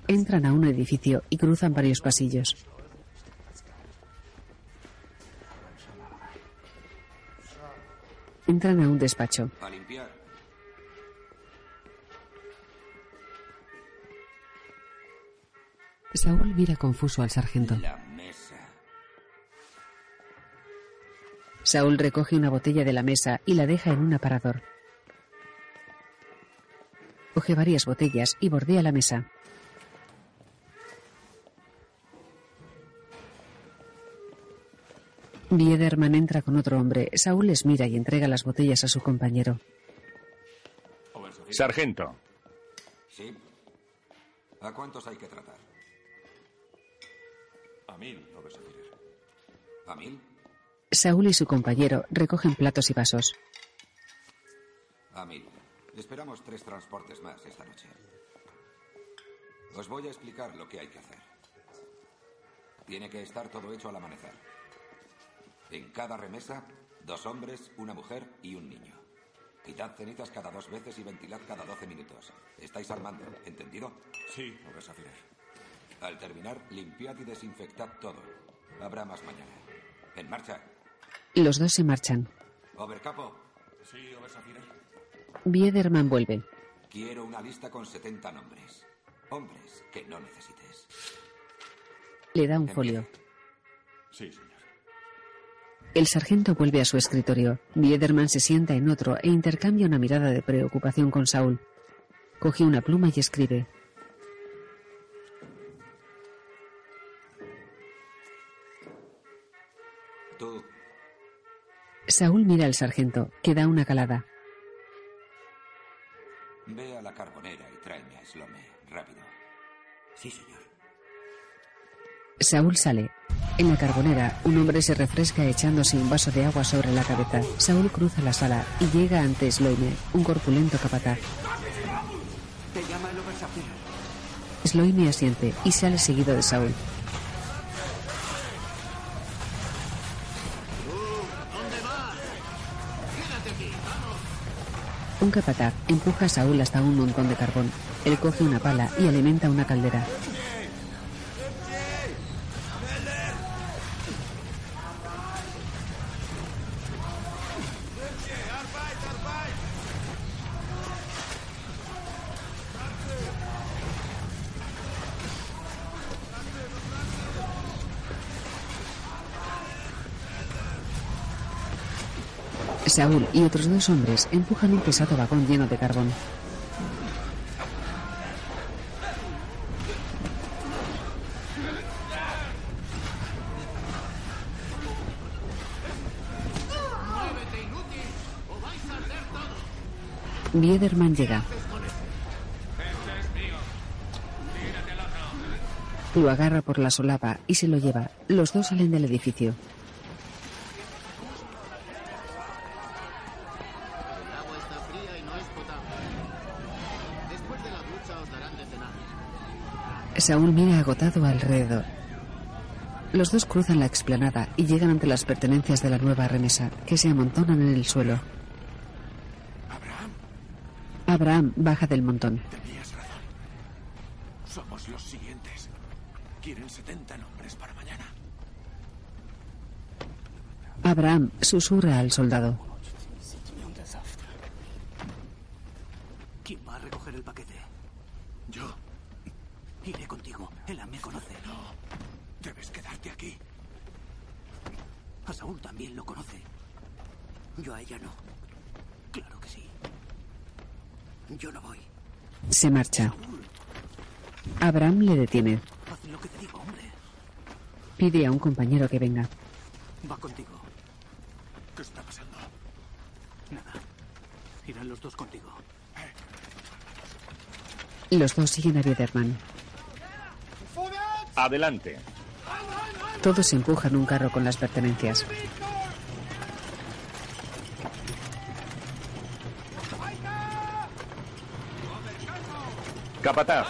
Entran a un edificio y cruzan varios pasillos. Entran a un despacho. A limpiar. Saúl mira confuso al sargento. La Saúl recoge una botella de la mesa y la deja en un aparador. Coge varias botellas y bordea la mesa. Biederman entra con otro hombre. Saúl les mira y entrega las botellas a su compañero. Sargento. ¿Sí? ¿A cuántos hay que tratar? A mil, obesafirer. ¿A mil? Saúl y su compañero recogen platos y vasos. A mil. Esperamos tres transportes más esta noche. Os voy a explicar lo que hay que hacer. Tiene que estar todo hecho al amanecer. En cada remesa, dos hombres, una mujer y un niño. Quitad cenizas cada dos veces y ventilad cada 12 minutos. Estáis al mando, ¿entendido? Sí. Al terminar, limpiad y desinfectad todo. Habrá más mañana. En marcha. Los dos se marchan. Overcapo, Sí. Biederman vuelve. quiero una lista con 70 nombres. Hombres que no necesites. Le da un folio. Sí, señor. El sargento vuelve a su escritorio. Biederman se sienta en otro e intercambia una mirada de preocupación con Saúl. Coge una pluma y escribe. Saúl mira al sargento, que da una calada. ve a la carbonera y tráeme a Slome. Rápido. Sí, señor. Saúl sale. En la carbonera, un hombre se refresca echándose un vaso de agua sobre la cabeza. Saúl cruza la sala y llega ante Sloime, un corpulento capataz. Te llama el. Sloime asiente y sale seguido de Saúl. Un capataz empuja a Saúl hasta un montón de carbón. Él coge una pala y alimenta una caldera. Saúl y otros dos hombres empujan un pesado vagón lleno de carbón. Biederman llega. Lo agarra por la solapa y se lo lleva. Los dos salen del edificio. Saúl mira agotado alrededor. Los dos cruzan la explanada y llegan ante las pertenencias de la nueva remesa, que se amontonan en el suelo. Abraham, Abraham baja del montón. tenías razón. Somos los siguientes. Quieren 70 nombres para mañana. Abraham susurra al soldado. ¿Quién va a recoger el paquete? Yo. Iré contigo. Ella me conoce. No. Debes quedarte aquí. A Saúl también lo conoce. Yo a ella no. Claro que sí. Yo no voy. Se marcha. Abraham le detiene. Haz lo que te digo, hombre. Pide a un compañero que venga. Va contigo. ¿Qué está pasando? Nada. Irán los dos contigo. Los dos siguen a Biederman. Adelante. Todos empujan un carro con las pertenencias. Capataz.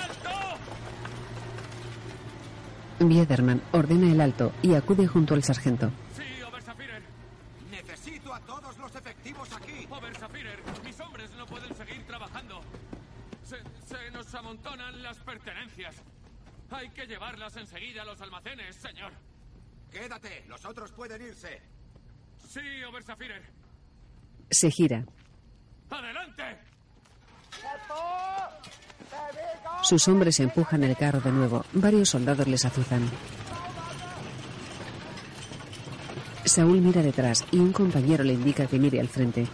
Biederman ordena el alto y acude junto al sargento. Sí, Obersafirer. Necesito a todos los efectivos aquí. Obersafirer, mis hombres no pueden seguir trabajando. Se, se nos amontonan las pertenencias. Hay que llevarlas enseguida a los almacenes, señor. Quédate, los otros pueden irse. Sí, Obersafirer. Se gira. ¡Adelante! Sus hombres empujan el carro de nuevo. Varios soldados les azuzan. Saúl mira detrás y un compañero le indica que mire al frente.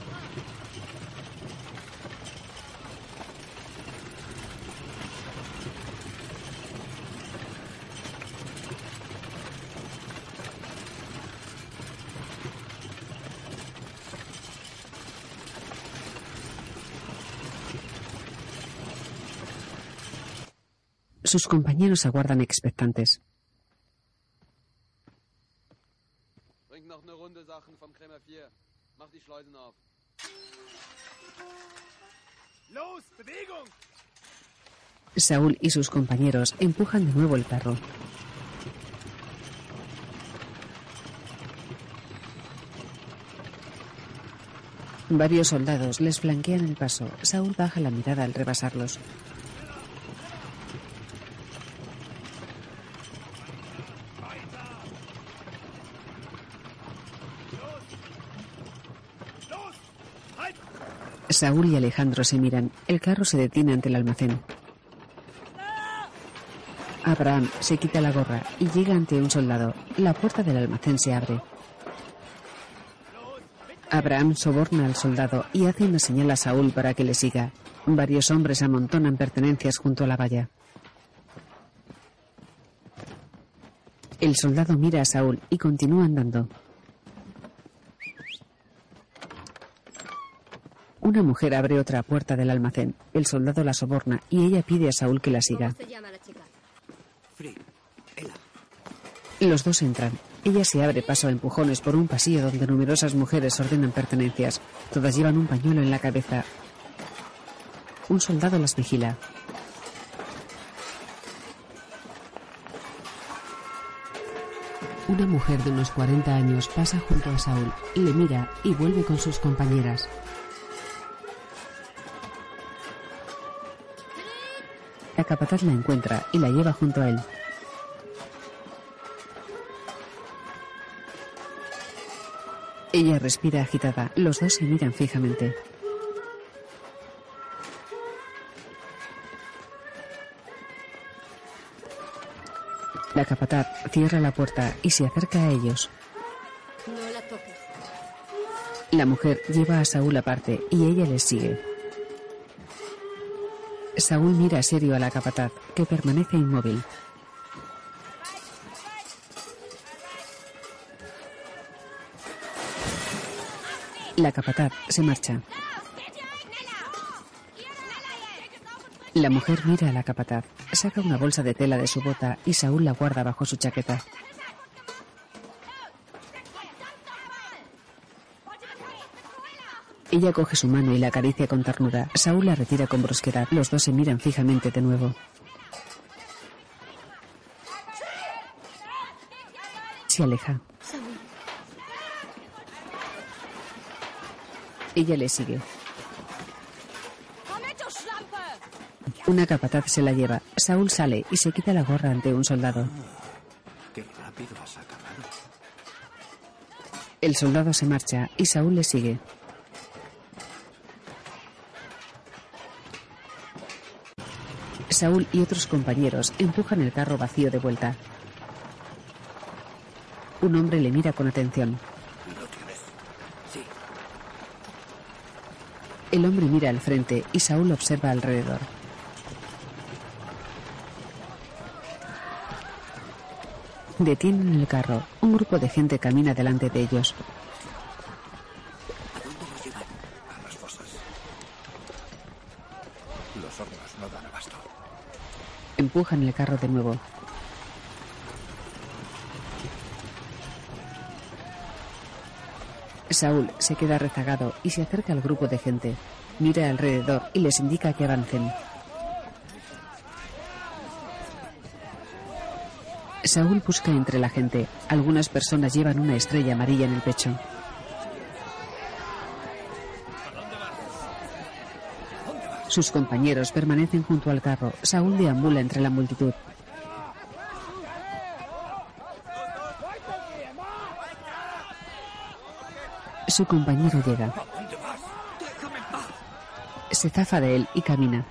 Sus compañeros aguardan expectantes. Bringt noch eine Runde Sachen vom Kremer 4. Mach die Schleusen auf. ¡Los! ¡Bewegung! Saúl y sus compañeros empujan de nuevo el carro. Varios soldados les flanquean el paso. Saúl baja la mirada al rebasarlos. Saúl y Alejandro se miran. El carro se detiene ante el almacén. Abraham se quita la gorra y llega ante un soldado. La puerta del almacén se abre. Abraham soborna al soldado y hace una señal a Saúl para que le siga. Varios hombres amontonan pertenencias junto a la valla. El soldado mira a Saúl y continúa andando. Una mujer abre otra puerta del almacén. El soldado la soborna y ella pide a Saúl que la siga. se llama la chica? Los dos entran. Ella se abre paso a empujones por un pasillo donde numerosas mujeres ordenan pertenencias. Todas llevan un pañuelo en la cabeza. Un soldado las vigila. Una mujer de unos 40 años pasa junto a Saúl, le mira y vuelve con sus compañeras. La capataz la encuentra y la lleva junto a él. Ella respira agitada. Los dos se miran fijamente. La capataz cierra la puerta y se acerca a ellos. No la toques. La mujer lleva a Saúl aparte y ella les sigue. Saúl mira serio a la capataz, que permanece inmóvil. La capataz se marcha. La mujer mira a la capataz, saca una bolsa de tela de su bota y Saúl la guarda bajo su chaqueta. Ella coge su mano y la acaricia con ternura. Saúl la retira con brusquedad. Los dos se miran fijamente de nuevo. Se aleja. Ella le sigue. Una capataz se la lleva. Saúl sale y se quita la gorra ante un soldado. Qué rápido has acabado. El soldado se marcha y Saúl le sigue. Saúl y otros compañeros empujan el carro vacío de vuelta. Un hombre le mira con atención. ¿Lo tienes? Sí. El hombre mira al frente y Saúl observa alrededor. Detienen el carro. Un grupo de gente camina delante de ellos. ¿A dónde nos llevan? A las fosas. Los hornos no dan abasto. Empujan el carro de nuevo. Saúl se queda rezagado y se acerca al grupo de gente. Mira alrededor y les indica que avancen. Saúl busca entre la gente. Algunas personas llevan una estrella amarilla en el pecho. Sus compañeros permanecen junto al carro. Saúl deambula entre la multitud. Su compañero llega. Se zafa de él y camina.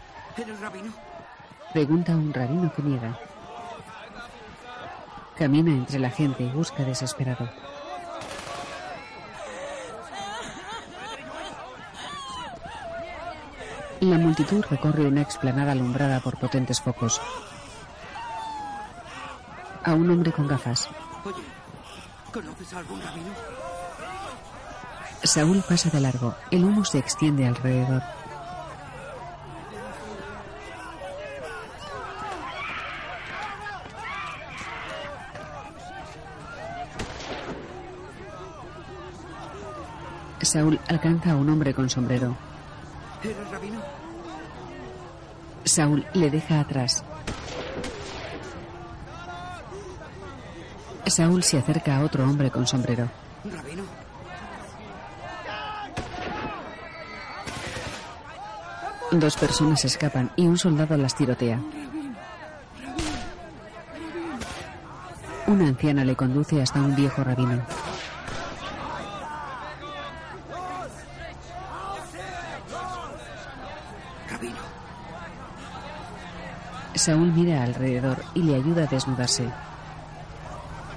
Pregunta a un rabino que niega. Camina entre la gente y busca desesperado. La multitud recorre una explanada alumbrada por potentes focos. A un hombre con gafas. Oye, ¿conoces a algún rabino? Saúl pasa de largo. El humo se extiende alrededor. Saúl alcanza a un hombre con sombrero. ¿Eres rabino? Saúl le deja atrás. Saúl se acerca a otro hombre con sombrero. ¿Rabino? Dos personas escapan y un soldado las tirotea. Una anciana le conduce hasta un viejo rabino. Rabino. Saúl mira alrededor y le ayuda a desnudarse.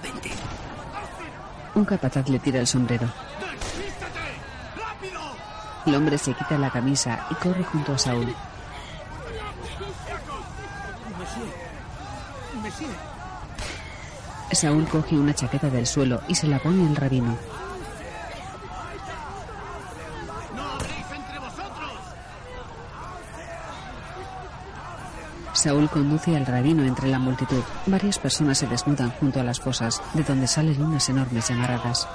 Vente. Un capataz le tira el sombrero. El hombre se quita la camisa y corre junto a Saúl. Saúl coge una chaqueta del suelo y se la pone el rabino. Saúl conduce al rabino entre la multitud. Varias personas se desnudan junto a las fosas, de donde salen unas enormes llamaradas.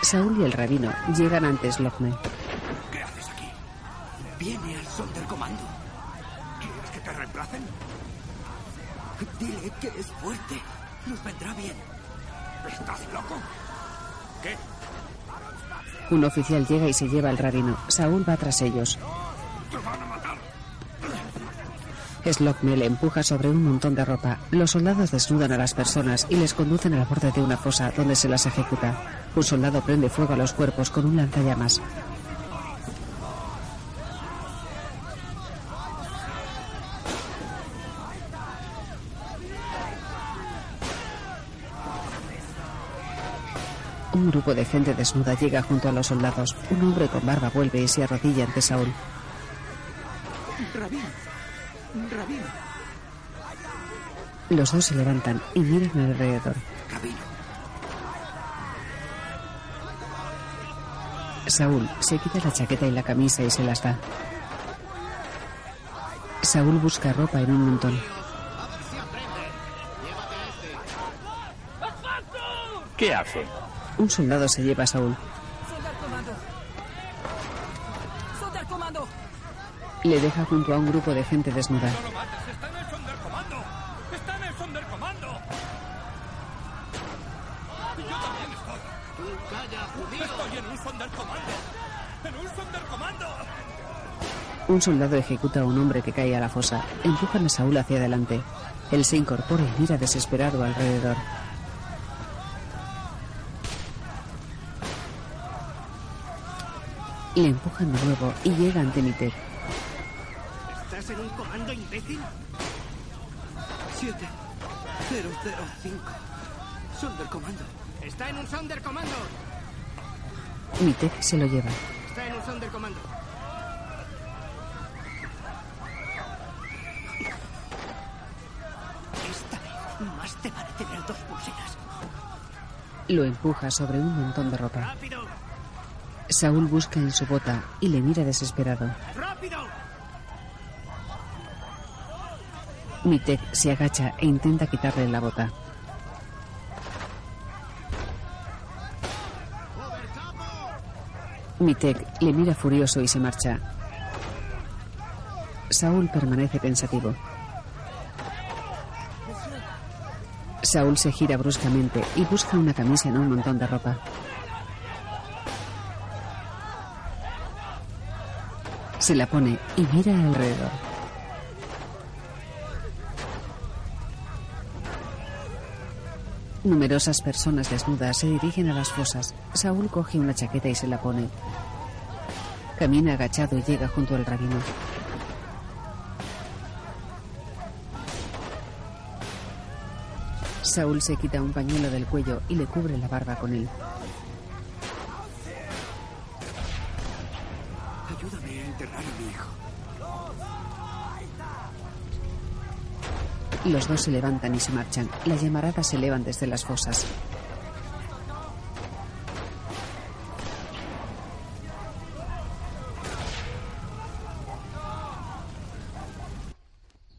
Saúl y el rabino llegan ante Slocme. ¿Qué haces aquí? Viene al Sonderkommando. ¿Quieres que te reemplacen? Dile que es fuerte. Nos vendrá bien. ¿Estás loco? ¿Qué? Un oficial llega y se lleva al rabino. Saúl va tras ellos. ¡Te van a matar! Slocme le empuja sobre un montón de ropa. Los soldados desnudan a las personas y les conducen al borde de una fosa donde se las ejecuta. Un soldado prende fuego a los cuerpos con un lanzallamas. Un grupo de gente desnuda llega junto a los soldados. Un hombre con barba vuelve y se arrodilla ante Saúl. Rabín. Rabín. Los dos se levantan y miran alrededor. Rabino. Saúl se quita la chaqueta y la camisa y se las da. Saúl busca ropa en un montón. ¿Qué hace? Un soldado se lleva a Saúl. Le deja junto a un grupo de gente desnuda. Un soldado ejecuta a un hombre que cae a la fosa. Empujan a Saúl hacia adelante. Él se incorpora y mira desesperado alrededor. Le empujan de nuevo y llega ante Mitek. ¿Estás en un comando imbécil? 7005. Sonderkommando. Está en un Sonderkommando. Mitek se lo lleva. Está en un Sonderkommando. Esta vez más te vale tener dos pulseras. Lo empuja sobre un montón de ropa. ¡Rápido! Saúl busca en su bota y le mira desesperado. ¡Rápido! Mitek se agacha e intenta quitarle la bota. Mitek le mira furioso y se marcha. Saúl permanece pensativo. Saúl se gira bruscamente y busca una camisa en un montón de ropa. Se la pone y mira alrededor. Numerosas personas desnudas se dirigen a las fosas. Saúl coge una chaqueta y se la pone. Camina agachado y llega junto al rabino. Saúl se quita un pañuelo del cuello y le cubre la barba con él. Los dos se levantan y se marchan. Las llamaradas se elevan desde las fosas.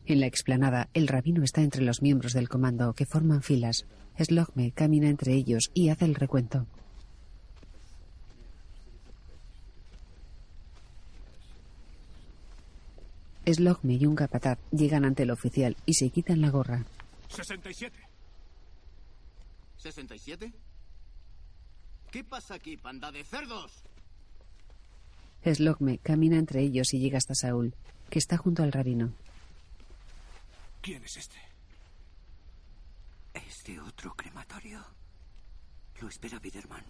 En la explanada, el rabino está entre los miembros del comando que forman filas. Slogme camina entre ellos y hace el recuento. Slogme y un capataz llegan ante el oficial y se quitan la gorra. 67. ¿67? ¿Qué pasa aquí, panda de cerdos? Slogme camina entre ellos y llega hasta Saúl, que está junto al rabino. ¿Quién es este? Es de otro crematorio. Lo espera Biderman.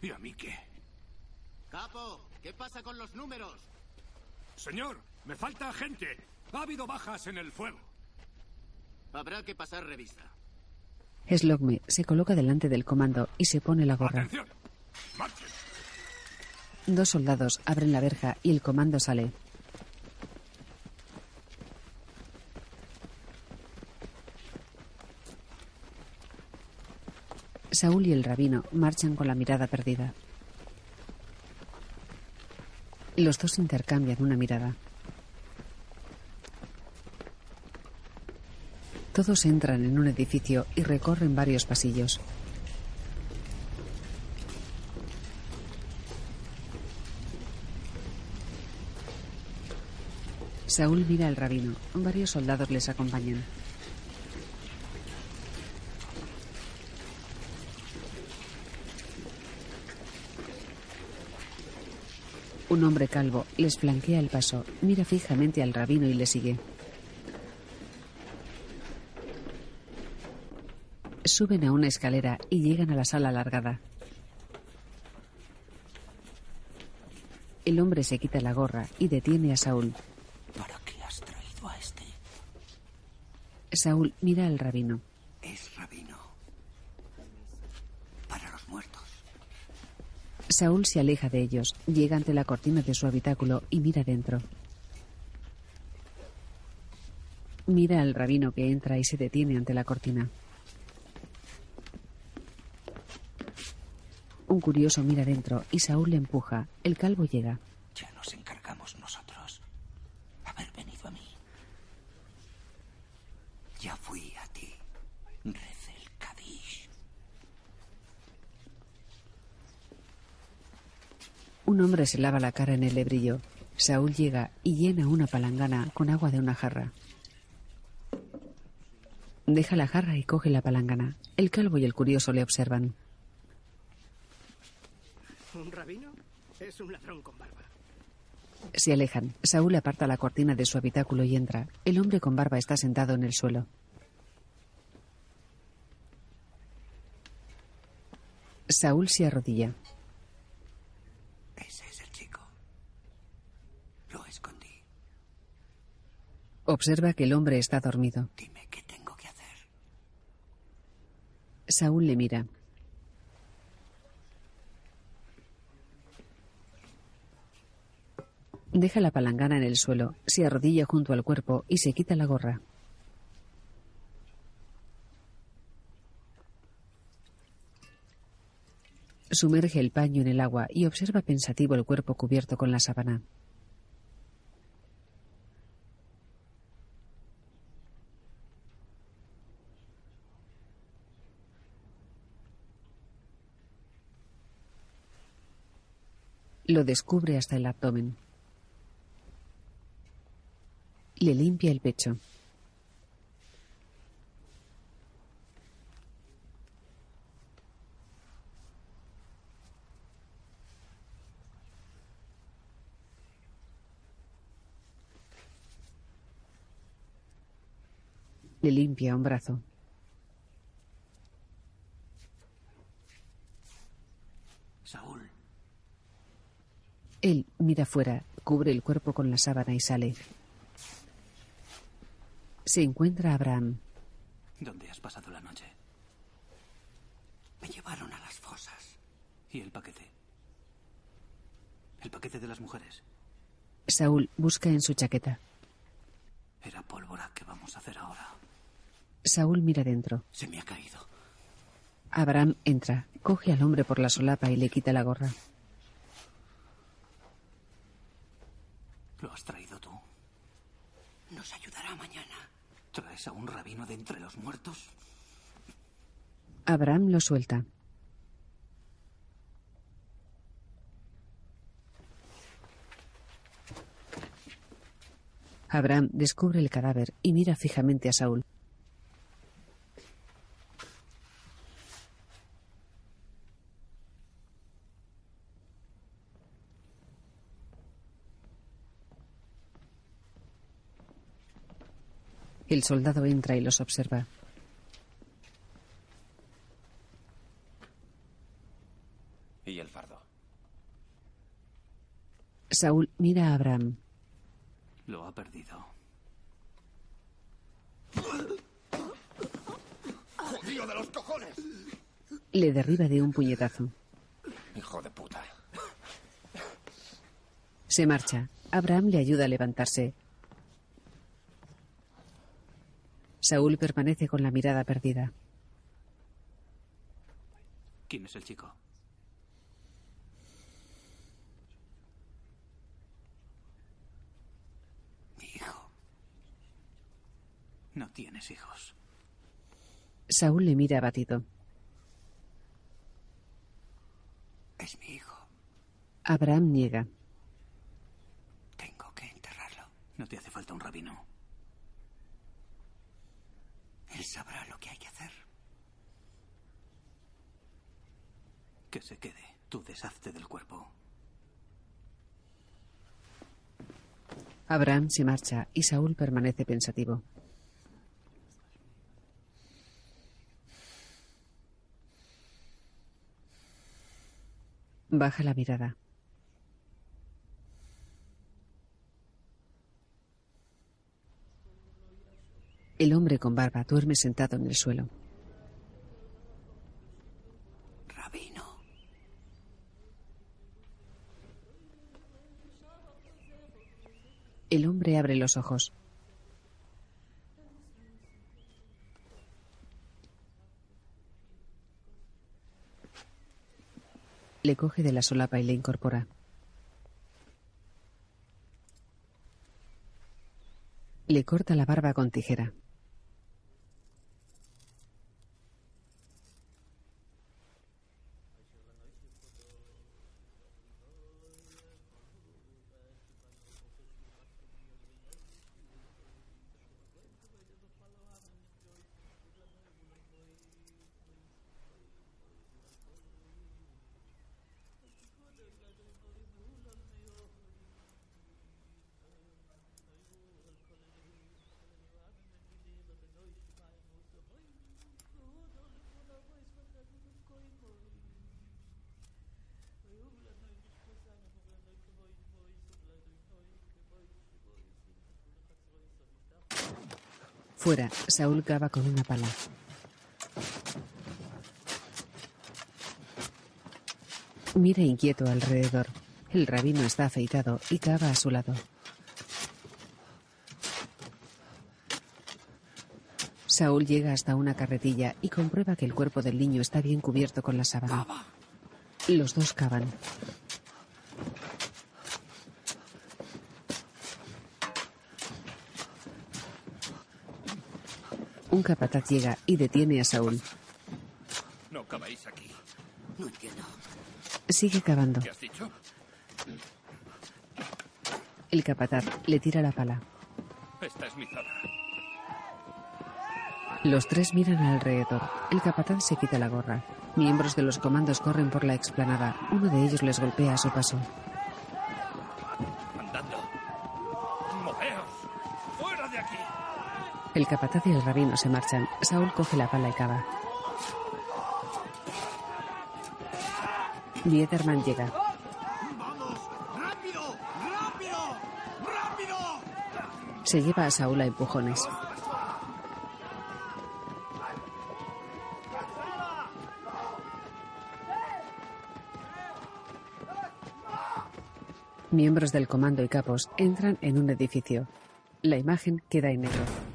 ¿Y a mí qué? Capo, ¿qué pasa con los números? Señor, me falta gente. Ha habido bajas en el fuego. Habrá que pasar revista. Slogme se coloca delante del comando y se pone la gorra. Dos soldados abren la verja y el comando sale. Saúl y el rabino marchan con la mirada perdida. Los dos intercambian una mirada. Todos entran en un edificio y recorren varios pasillos. Saúl mira al rabino. Varios soldados les acompañan. Un hombre calvo les flanquea el paso, mira fijamente al rabino y le sigue. Suben a una escalera y llegan a la sala alargada. El hombre se quita la gorra y detiene a Saúl. ¿Para qué has traído a este? Saúl mira al rabino. Es rabino. Para los muertos. Saúl se aleja de ellos, llega ante la cortina de su habitáculo y mira dentro. Mira al rabino que entra y se detiene ante la cortina. Un curioso mira dentro y Saúl le empuja. El calvo llega. Ya nos encargamos nosotros. Haber venido a mí. Ya fui a ti. Rece el Kadish. Un hombre se lava la cara en el lebrillo. Saúl llega y llena una palangana con agua de una jarra. Deja la jarra y coge la palangana. El calvo y el curioso le observan. ¿Un rabino? Es un ladrón con barba. Se alejan. Saúl aparta la cortina de su habitáculo y entra. El hombre con barba está sentado en el suelo. Saúl se arrodilla. Ese es el chico. Lo escondí. Observa que el hombre está dormido. Dime qué tengo que hacer. Saúl le mira. Deja la palangana en el suelo, se arrodilla junto al cuerpo y se quita la gorra. Sumerge el paño en el agua y observa pensativo el cuerpo cubierto con la sábana. Lo descubre hasta el abdomen. Le limpia el pecho. Le limpia un brazo. Saúl. Él mira fuera, cubre el cuerpo con la sábana y sale. Se encuentra Abraham. ¿Dónde has pasado la noche? Me llevaron a las fosas. ¿Y el paquete? ¿El paquete de las mujeres? Saúl busca en su chaqueta. Era pólvora. ¿Qué vamos a hacer ahora? Saúl mira dentro. Se me ha caído. Abraham entra, coge al hombre por la solapa y le quita la gorra. ¿Lo has traído tú? Nos ayudará mañana. ¿Traes a un rabino de entre los muertos? Abraham lo suelta. Abraham descubre el cadáver y mira fijamente a Saúl. El soldado entra y los observa. ¿Y el fardo? Saúl mira a Abraham. Lo ha perdido. ¡Jodido de los cojones! Le derriba de un puñetazo. Hijo de puta. Se marcha. Abraham le ayuda a levantarse. Saúl permanece con la mirada perdida. ¿Quién es el chico? Mi hijo. No tienes hijos. Saúl le mira abatido. Es mi hijo. Abraham niega. Tengo que enterrarlo. No te hace falta un rabino. Él sabrá lo que hay que hacer. Que se quede. Tú deshazte del cuerpo. Abraham se marcha y Saúl permanece pensativo. Baja la mirada. El hombre con barba duerme sentado en el suelo. Rabino. El hombre abre los ojos. Le coge de la solapa y le incorpora. Le corta la barba con tijera. Fuera, Saúl cava con una pala. Mira inquieto alrededor. El rabino está afeitado y cava a su lado. Saúl llega hasta una carretilla y comprueba que el cuerpo del niño está bien cubierto con la sábana. Los dos cavan. Un capataz llega y detiene a Saúl. No caváis aquí. No entiendo. Sigue cavando. ¿Qué has dicho? El capataz le tira la pala. Esta es mi zona. Los tres miran alrededor. El capataz se quita la gorra. Miembros de los comandos corren por la explanada. Uno de ellos les golpea a su paso. Andando. ¡Moveos! ¡Fuera de aquí! El capataz y el rabino se marchan. Saúl coge la pala y cava. Biederman llega. Se lleva a Saúl a empujones. Miembros del comando y capos entran en un edificio. La imagen queda en negro.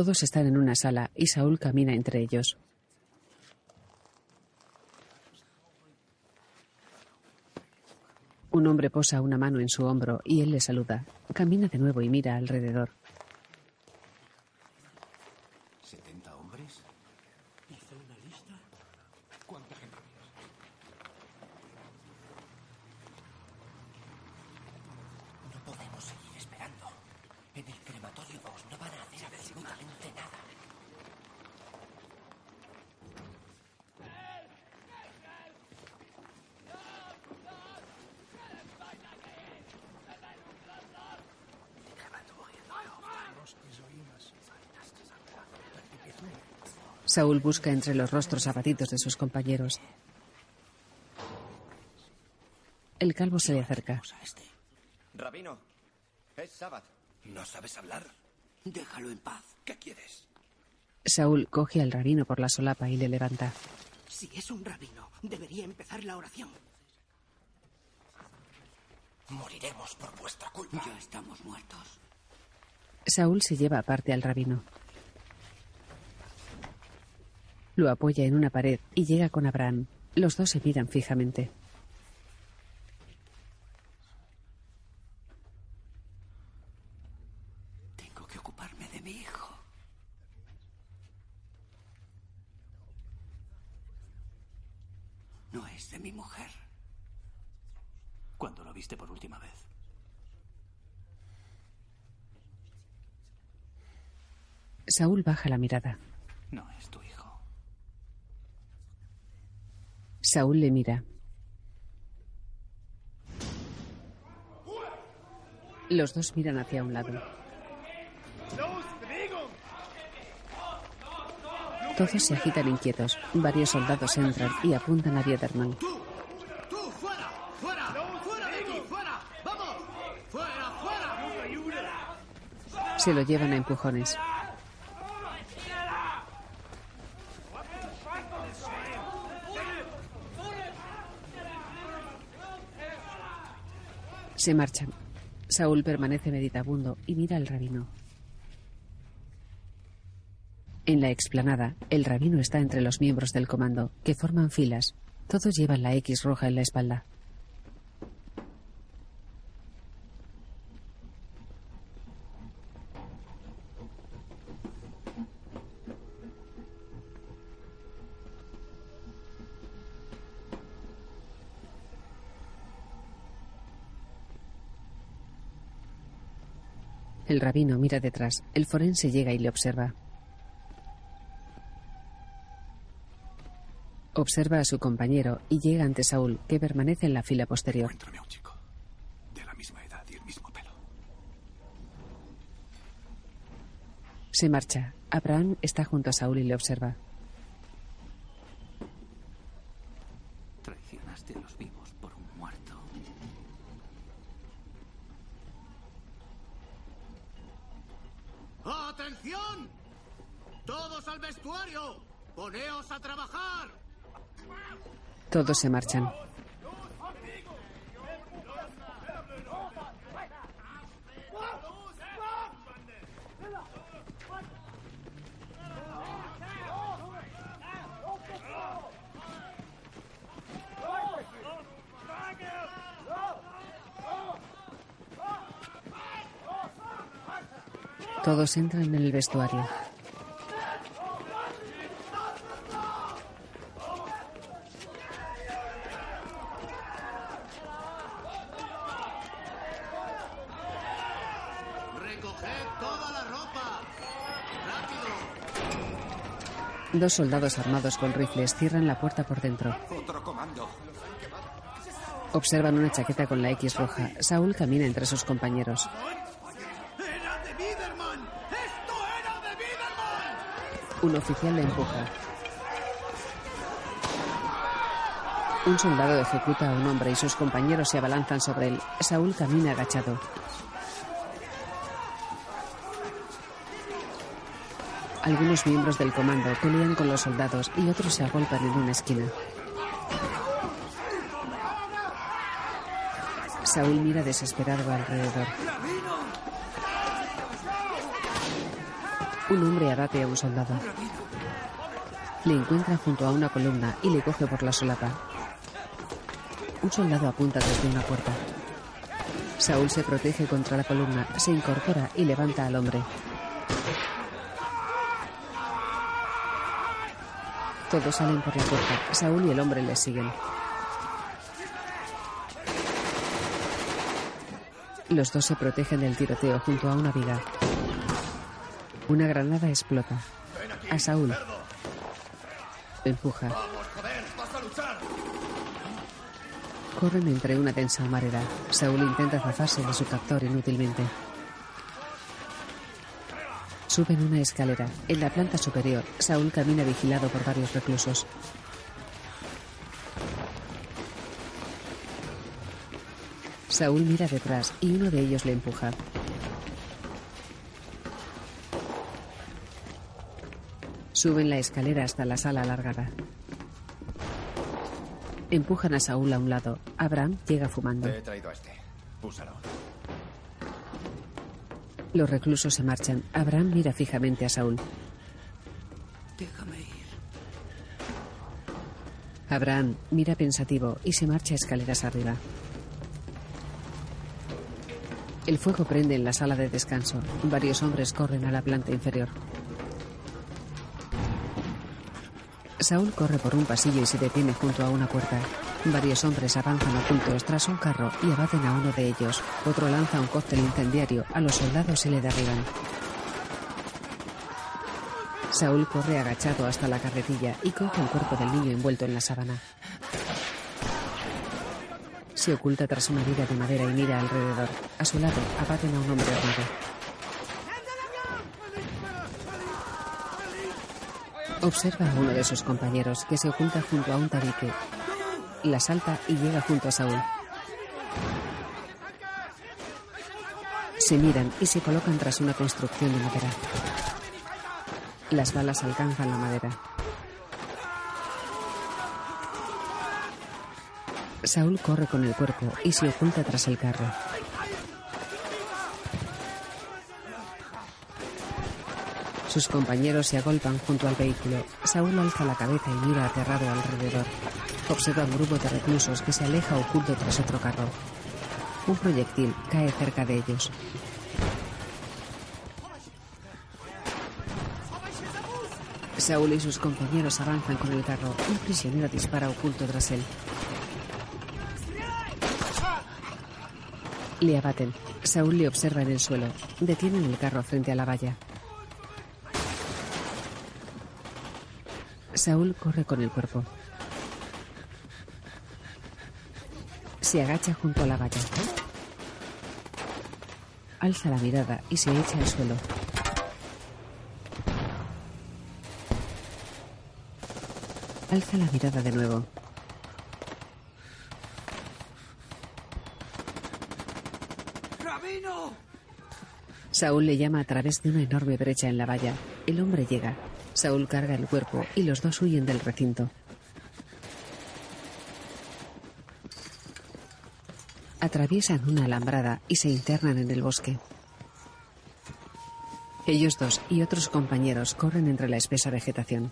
Todos están en una sala y Saúl camina entre ellos. Un hombre posa una mano en su hombro y él le saluda. Camina de nuevo y mira alrededor. ¿70 hombres? ¿Hizo una lista? ¿Cuánta gente había? Saúl busca entre los rostros abatidos de sus compañeros. El calvo se le acerca. Rabino, es sábado. ¿No sabes hablar? Déjalo en paz. ¿Qué quieres? Saúl coge al rabino por la solapa y le levanta. Si es un rabino, debería empezar la oración. Moriremos por vuestra culpa. Ya estamos muertos. Saúl se lleva aparte al rabino. Lo apoya en una pared y llega con Abraham. Los dos se miran fijamente. Tengo que ocuparme de mi hijo. No es de mi mujer. ¿Cuándo lo viste por última vez? Saúl baja la mirada. No es tu hijo. Saúl le mira. Los dos miran hacia un lado. Todos se agitan inquietos. Varios soldados entran y apuntan a Biederman. Se lo llevan a empujones. Se marchan. Saúl permanece meditabundo y mira al rabino. En la explanada, el rabino está entre los miembros del comando, que forman filas. Todos llevan la X roja en la espalda. El rabino mira detrás. El forense llega y le observa. Observa a su compañero y llega ante Saúl, que permanece en la fila posterior. De la misma edad y el mismo pelo. Se marcha. Abraham está junto a Saúl y le observa. Traicionaste a los vivos por un muerto. ¡Atención! ¡Todos al vestuario! ¡Poneos a trabajar! Todos se marchan. Todos entran en el vestuario. ¡Recoged toda la ropa! ¡Rápido! Dos soldados armados con rifles cierran la puerta por dentro. Observan una chaqueta con la X roja. Saúl camina entre sus compañeros. ¡Era de! ¡Esto era de! Un oficial le empuja. Un soldado ejecuta a un hombre y sus compañeros se abalanzan sobre él. Saúl camina agachado. Algunos miembros del comando pelean con los soldados y otros se agolpan en una esquina. Saúl mira desesperado alrededor. Un hombre abate a un soldado. Le encuentra junto a una columna y le coge por la solapa. Un soldado apunta desde una puerta. Saúl se protege contra la columna, se incorpora y levanta al hombre. Todos salen por la puerta. Saúl y el hombre les siguen. Los dos se protegen del tiroteo junto a una viga. Una granada explota. A Saúl. Empuja. Corren entre una densa humareda. Saúl intenta zafarse de su captor inútilmente. Suben una escalera. En la planta superior, Saúl camina vigilado por varios reclusos. Saúl mira detrás y uno de ellos le empuja. Suben la escalera hasta la sala alargada. Empujan a Saúl a un lado. Abraham llega fumando. He traído a este. Úsalo. Los reclusos se marchan. Abraham mira fijamente a Saúl. Déjame ir. Abraham mira pensativo y se marcha escaleras arriba. El fuego prende en la sala de descanso. Varios hombres corren a la planta inferior. Saúl corre por un pasillo y se detiene junto a una puerta. Varios hombres avanzan ocultos tras un carro y abaten a uno de ellos. Otro lanza un cóctel incendiario. A los soldados se le derriban. Saúl corre agachado hasta la carretilla y coge el cuerpo del niño envuelto en la sábana. Se oculta tras una viga de madera y mira alrededor. A su lado abaten a un hombre armado. Observa a uno de sus compañeros que se oculta junto a un tabique. La salta y llega junto a Saúl. Se miran y se colocan tras una construcción de madera. Las balas alcanzan la madera. Saúl corre con el cuerpo y se oculta tras el carro. Sus compañeros se agolpan junto al vehículo. Saúl alza la cabeza y mira aterrado alrededor. Observa un grupo de reclusos que se aleja oculto tras otro carro. Un proyectil cae cerca de ellos. Saúl y sus compañeros avanzan con el carro. Un prisionero dispara oculto tras él. Le abaten. Saúl le observa en el suelo. Detienen el carro frente a la valla. Saúl corre con el cuerpo. Se agacha junto a la valla. Alza la mirada y se echa al suelo. Alza la mirada de nuevo. ¡Rabino! Saúl le llama a través de una enorme brecha en la valla. El hombre llega. Saúl carga el cuerpo y los dos huyen del recinto. Atraviesan una alambrada y se internan en el bosque. Ellos dos y otros compañeros corren entre la espesa vegetación.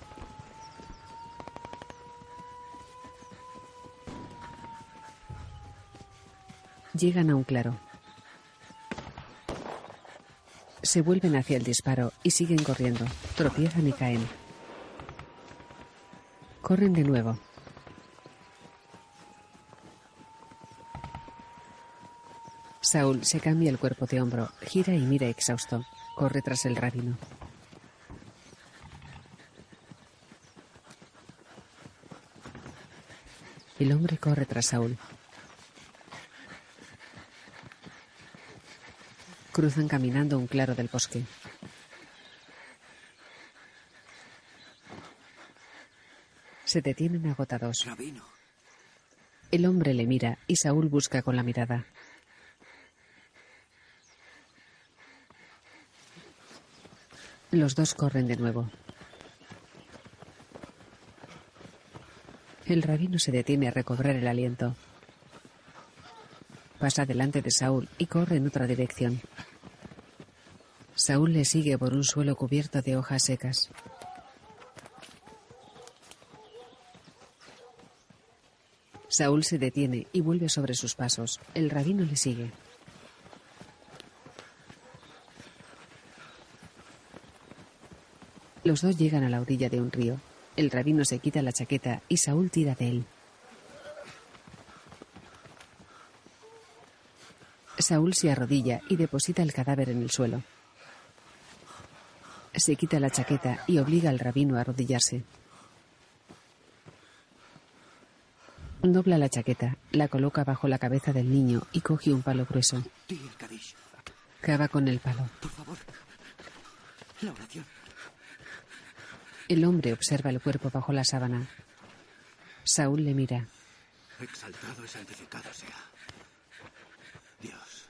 Llegan a un claro. Se vuelven hacia el disparo y siguen corriendo. Tropiezan y caen. Corren de nuevo. Saúl se cambia el cuerpo de hombro, gira y mira exhausto. Corre tras el rabino. El hombre corre tras Saúl. Cruzan caminando un claro del bosque. Se detienen agotados. El hombre le mira y Saúl busca con la mirada. Los dos corren de nuevo. El rabino se detiene a recobrar el aliento. Pasa delante de Saúl y corre en otra dirección. Saúl le sigue por un suelo cubierto de hojas secas. Saúl se detiene y vuelve sobre sus pasos. El rabino le sigue. Los dos llegan a la orilla de un río. El rabino se quita la chaqueta y Saúl tira de él. Saúl se arrodilla y deposita el cadáver en el suelo. Se quita la chaqueta y obliga al rabino a arrodillarse. Dobla la chaqueta, la coloca bajo la cabeza del niño y coge un palo grueso. Cava con el palo. Por favor. La oración. El hombre observa el cuerpo bajo la sábana. Saúl le mira. Exaltado y santificado sea. Dios.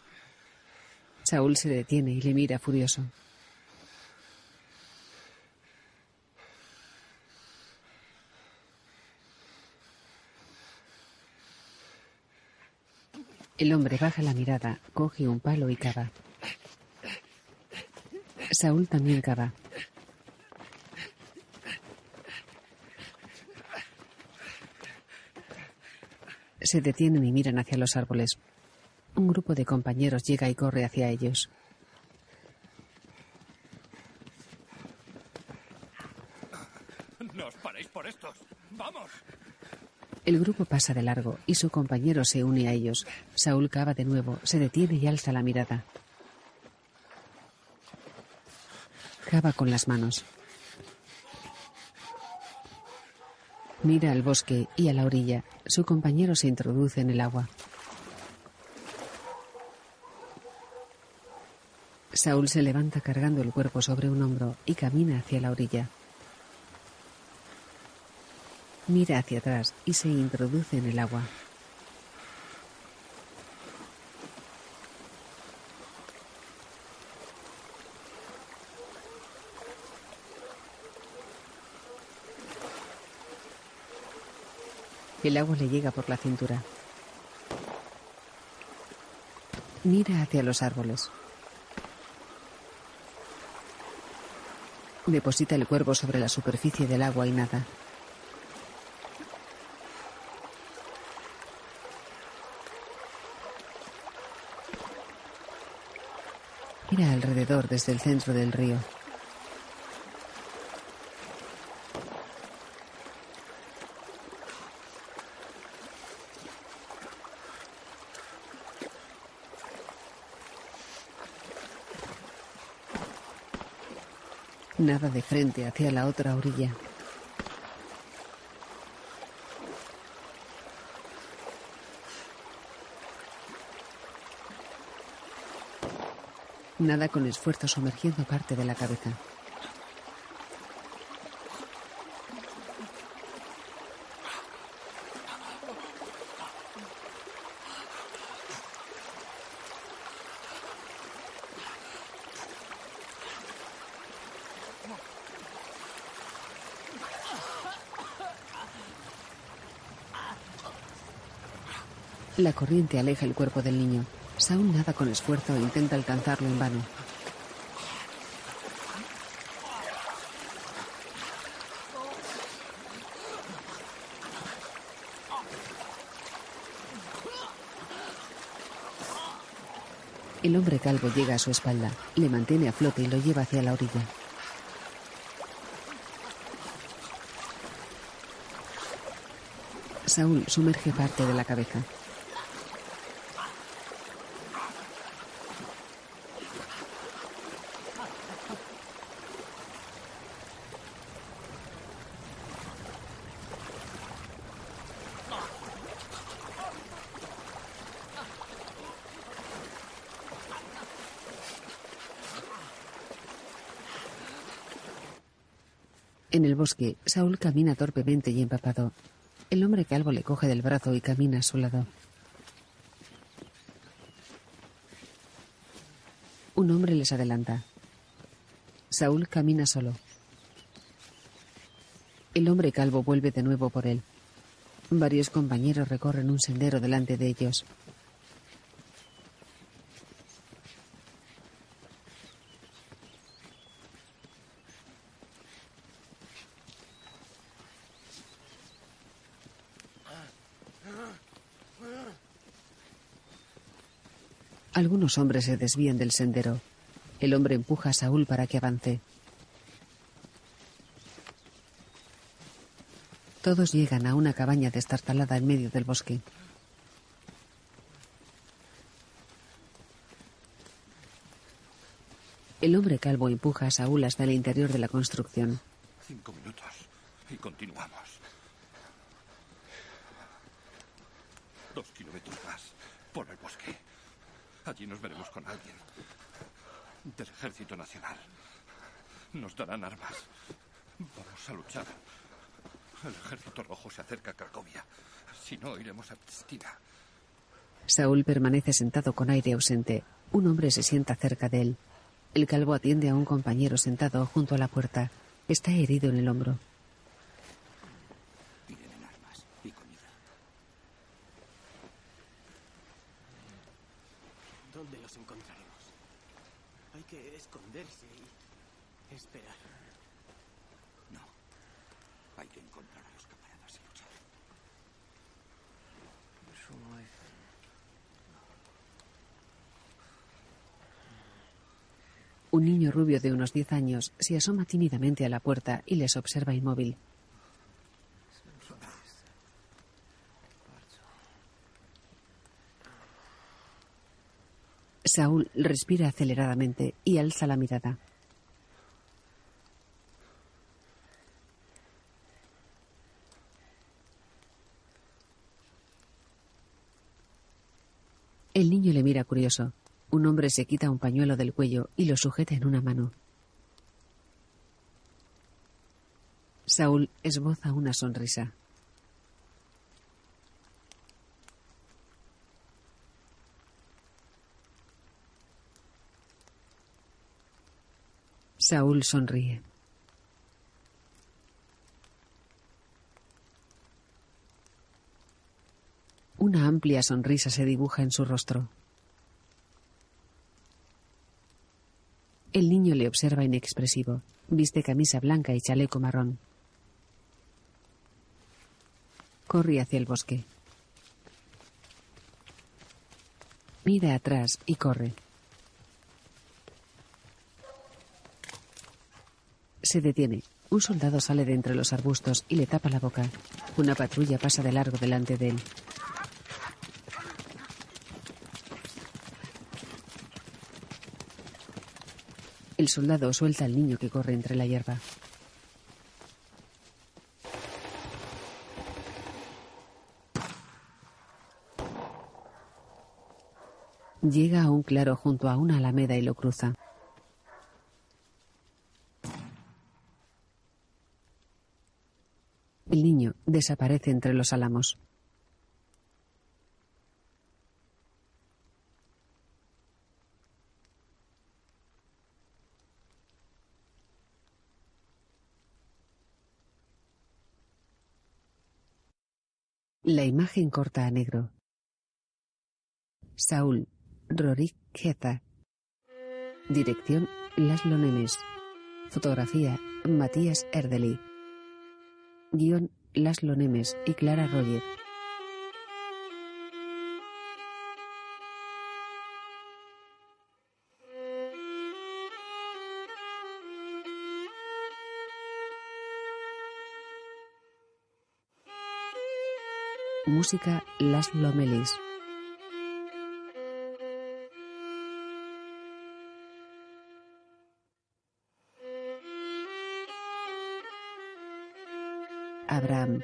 Saúl se detiene y le mira furioso. El hombre baja la mirada, coge un palo y cava. Saúl también cava. Se detienen y miran hacia los árboles. Un grupo de compañeros llega y corre hacia ellos. No os paréis por estos. ¡Vamos! El pasa de largo y su compañero se une a ellos. Saúl cava de nuevo, se detiene y alza la mirada. Cava con las manos. Mira al bosque y a la orilla. Su compañero se introduce en el agua. Saúl se levanta cargando el cuerpo sobre un hombro y camina hacia la orilla. Mira hacia atrás y se introduce en el agua. El agua le llega por la cintura. Mira hacia los árboles. Deposita el cuervo sobre la superficie del agua y nada. Alrededor desde el centro del río. Nada de frente hacia la otra orilla. Nada con esfuerzo sumergiendo parte de la cabeza. La corriente aleja el cuerpo del niño. Saúl nada con esfuerzo e intenta alcanzarlo en vano. El hombre calvo llega a su espalda, le mantiene a flote y lo lleva hacia la orilla. Saúl sumerge parte de la cabeza. En el bosque, Saúl camina torpemente y empapado. El hombre calvo le coge del brazo y camina a su lado. Un hombre les adelanta. Saúl camina solo. El hombre calvo vuelve de nuevo por él. Varios compañeros recorren un sendero delante de ellos. Hombres se desvían del sendero. El hombre empuja a Saúl para que avance. Todos llegan a una cabaña destartalada en medio del bosque. El hombre calvo empuja a Saúl hasta el interior de la construcción. Cinco minutos y continuamos. Dos kilómetros más por el bosque. Allí nos veremos con alguien del Ejército Nacional. Nos darán armas. Vamos a luchar. El ejército rojo se acerca a Cracovia. Si no, iremos a Pristina. Saúl permanece sentado con aire ausente. Un hombre se sienta cerca de él. El calvo atiende a un compañero sentado junto a la puerta. Está herido en el hombro. Vienen armas y comida. ¿Dónde los encontraremos? Hay que esconderse y esperar. No. Hay que encontrar a los camaradas y luchar. Un niño rubio de unos 10 años se asoma tímidamente a la puerta y les observa inmóvil. Saúl respira aceleradamente y alza la mirada. El niño le mira curioso. Un hombre se quita un pañuelo del cuello y lo sujeta en una mano. Saúl esboza una sonrisa. Saúl sonríe. Una amplia sonrisa se dibuja en su rostro. El niño le observa inexpresivo. Viste camisa blanca y chaleco marrón. Corre hacia el bosque. Mira atrás y corre. Se detiene. Un soldado sale de entre los arbustos y le tapa la boca. Una patrulla pasa de largo delante de él. El soldado suelta al niño que corre entre la hierba. Llega a un claro junto a una alameda y lo cruza. El niño desaparece entre los álamos. La imagen corta a negro. Saúl, Rorik Geta. Dirección, Laszlo Nemes. Fotografía, Matías Erdeli. Guión, Laszlo Nemes y Clara Roger. Música, Laszlo Melis. Abraham,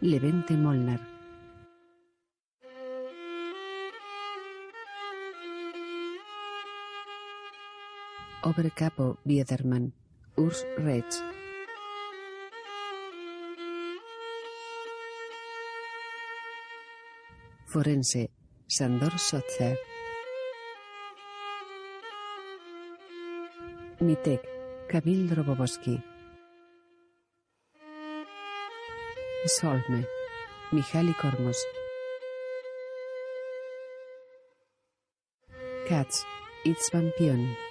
Levente Molnar. Obercapo Biederman, Urs Reitz. Forense, Sandor Sotzer. Mitek, Kamil Drobowski. Solme, Mihaly Kormos. Katz, Itzvan Pion.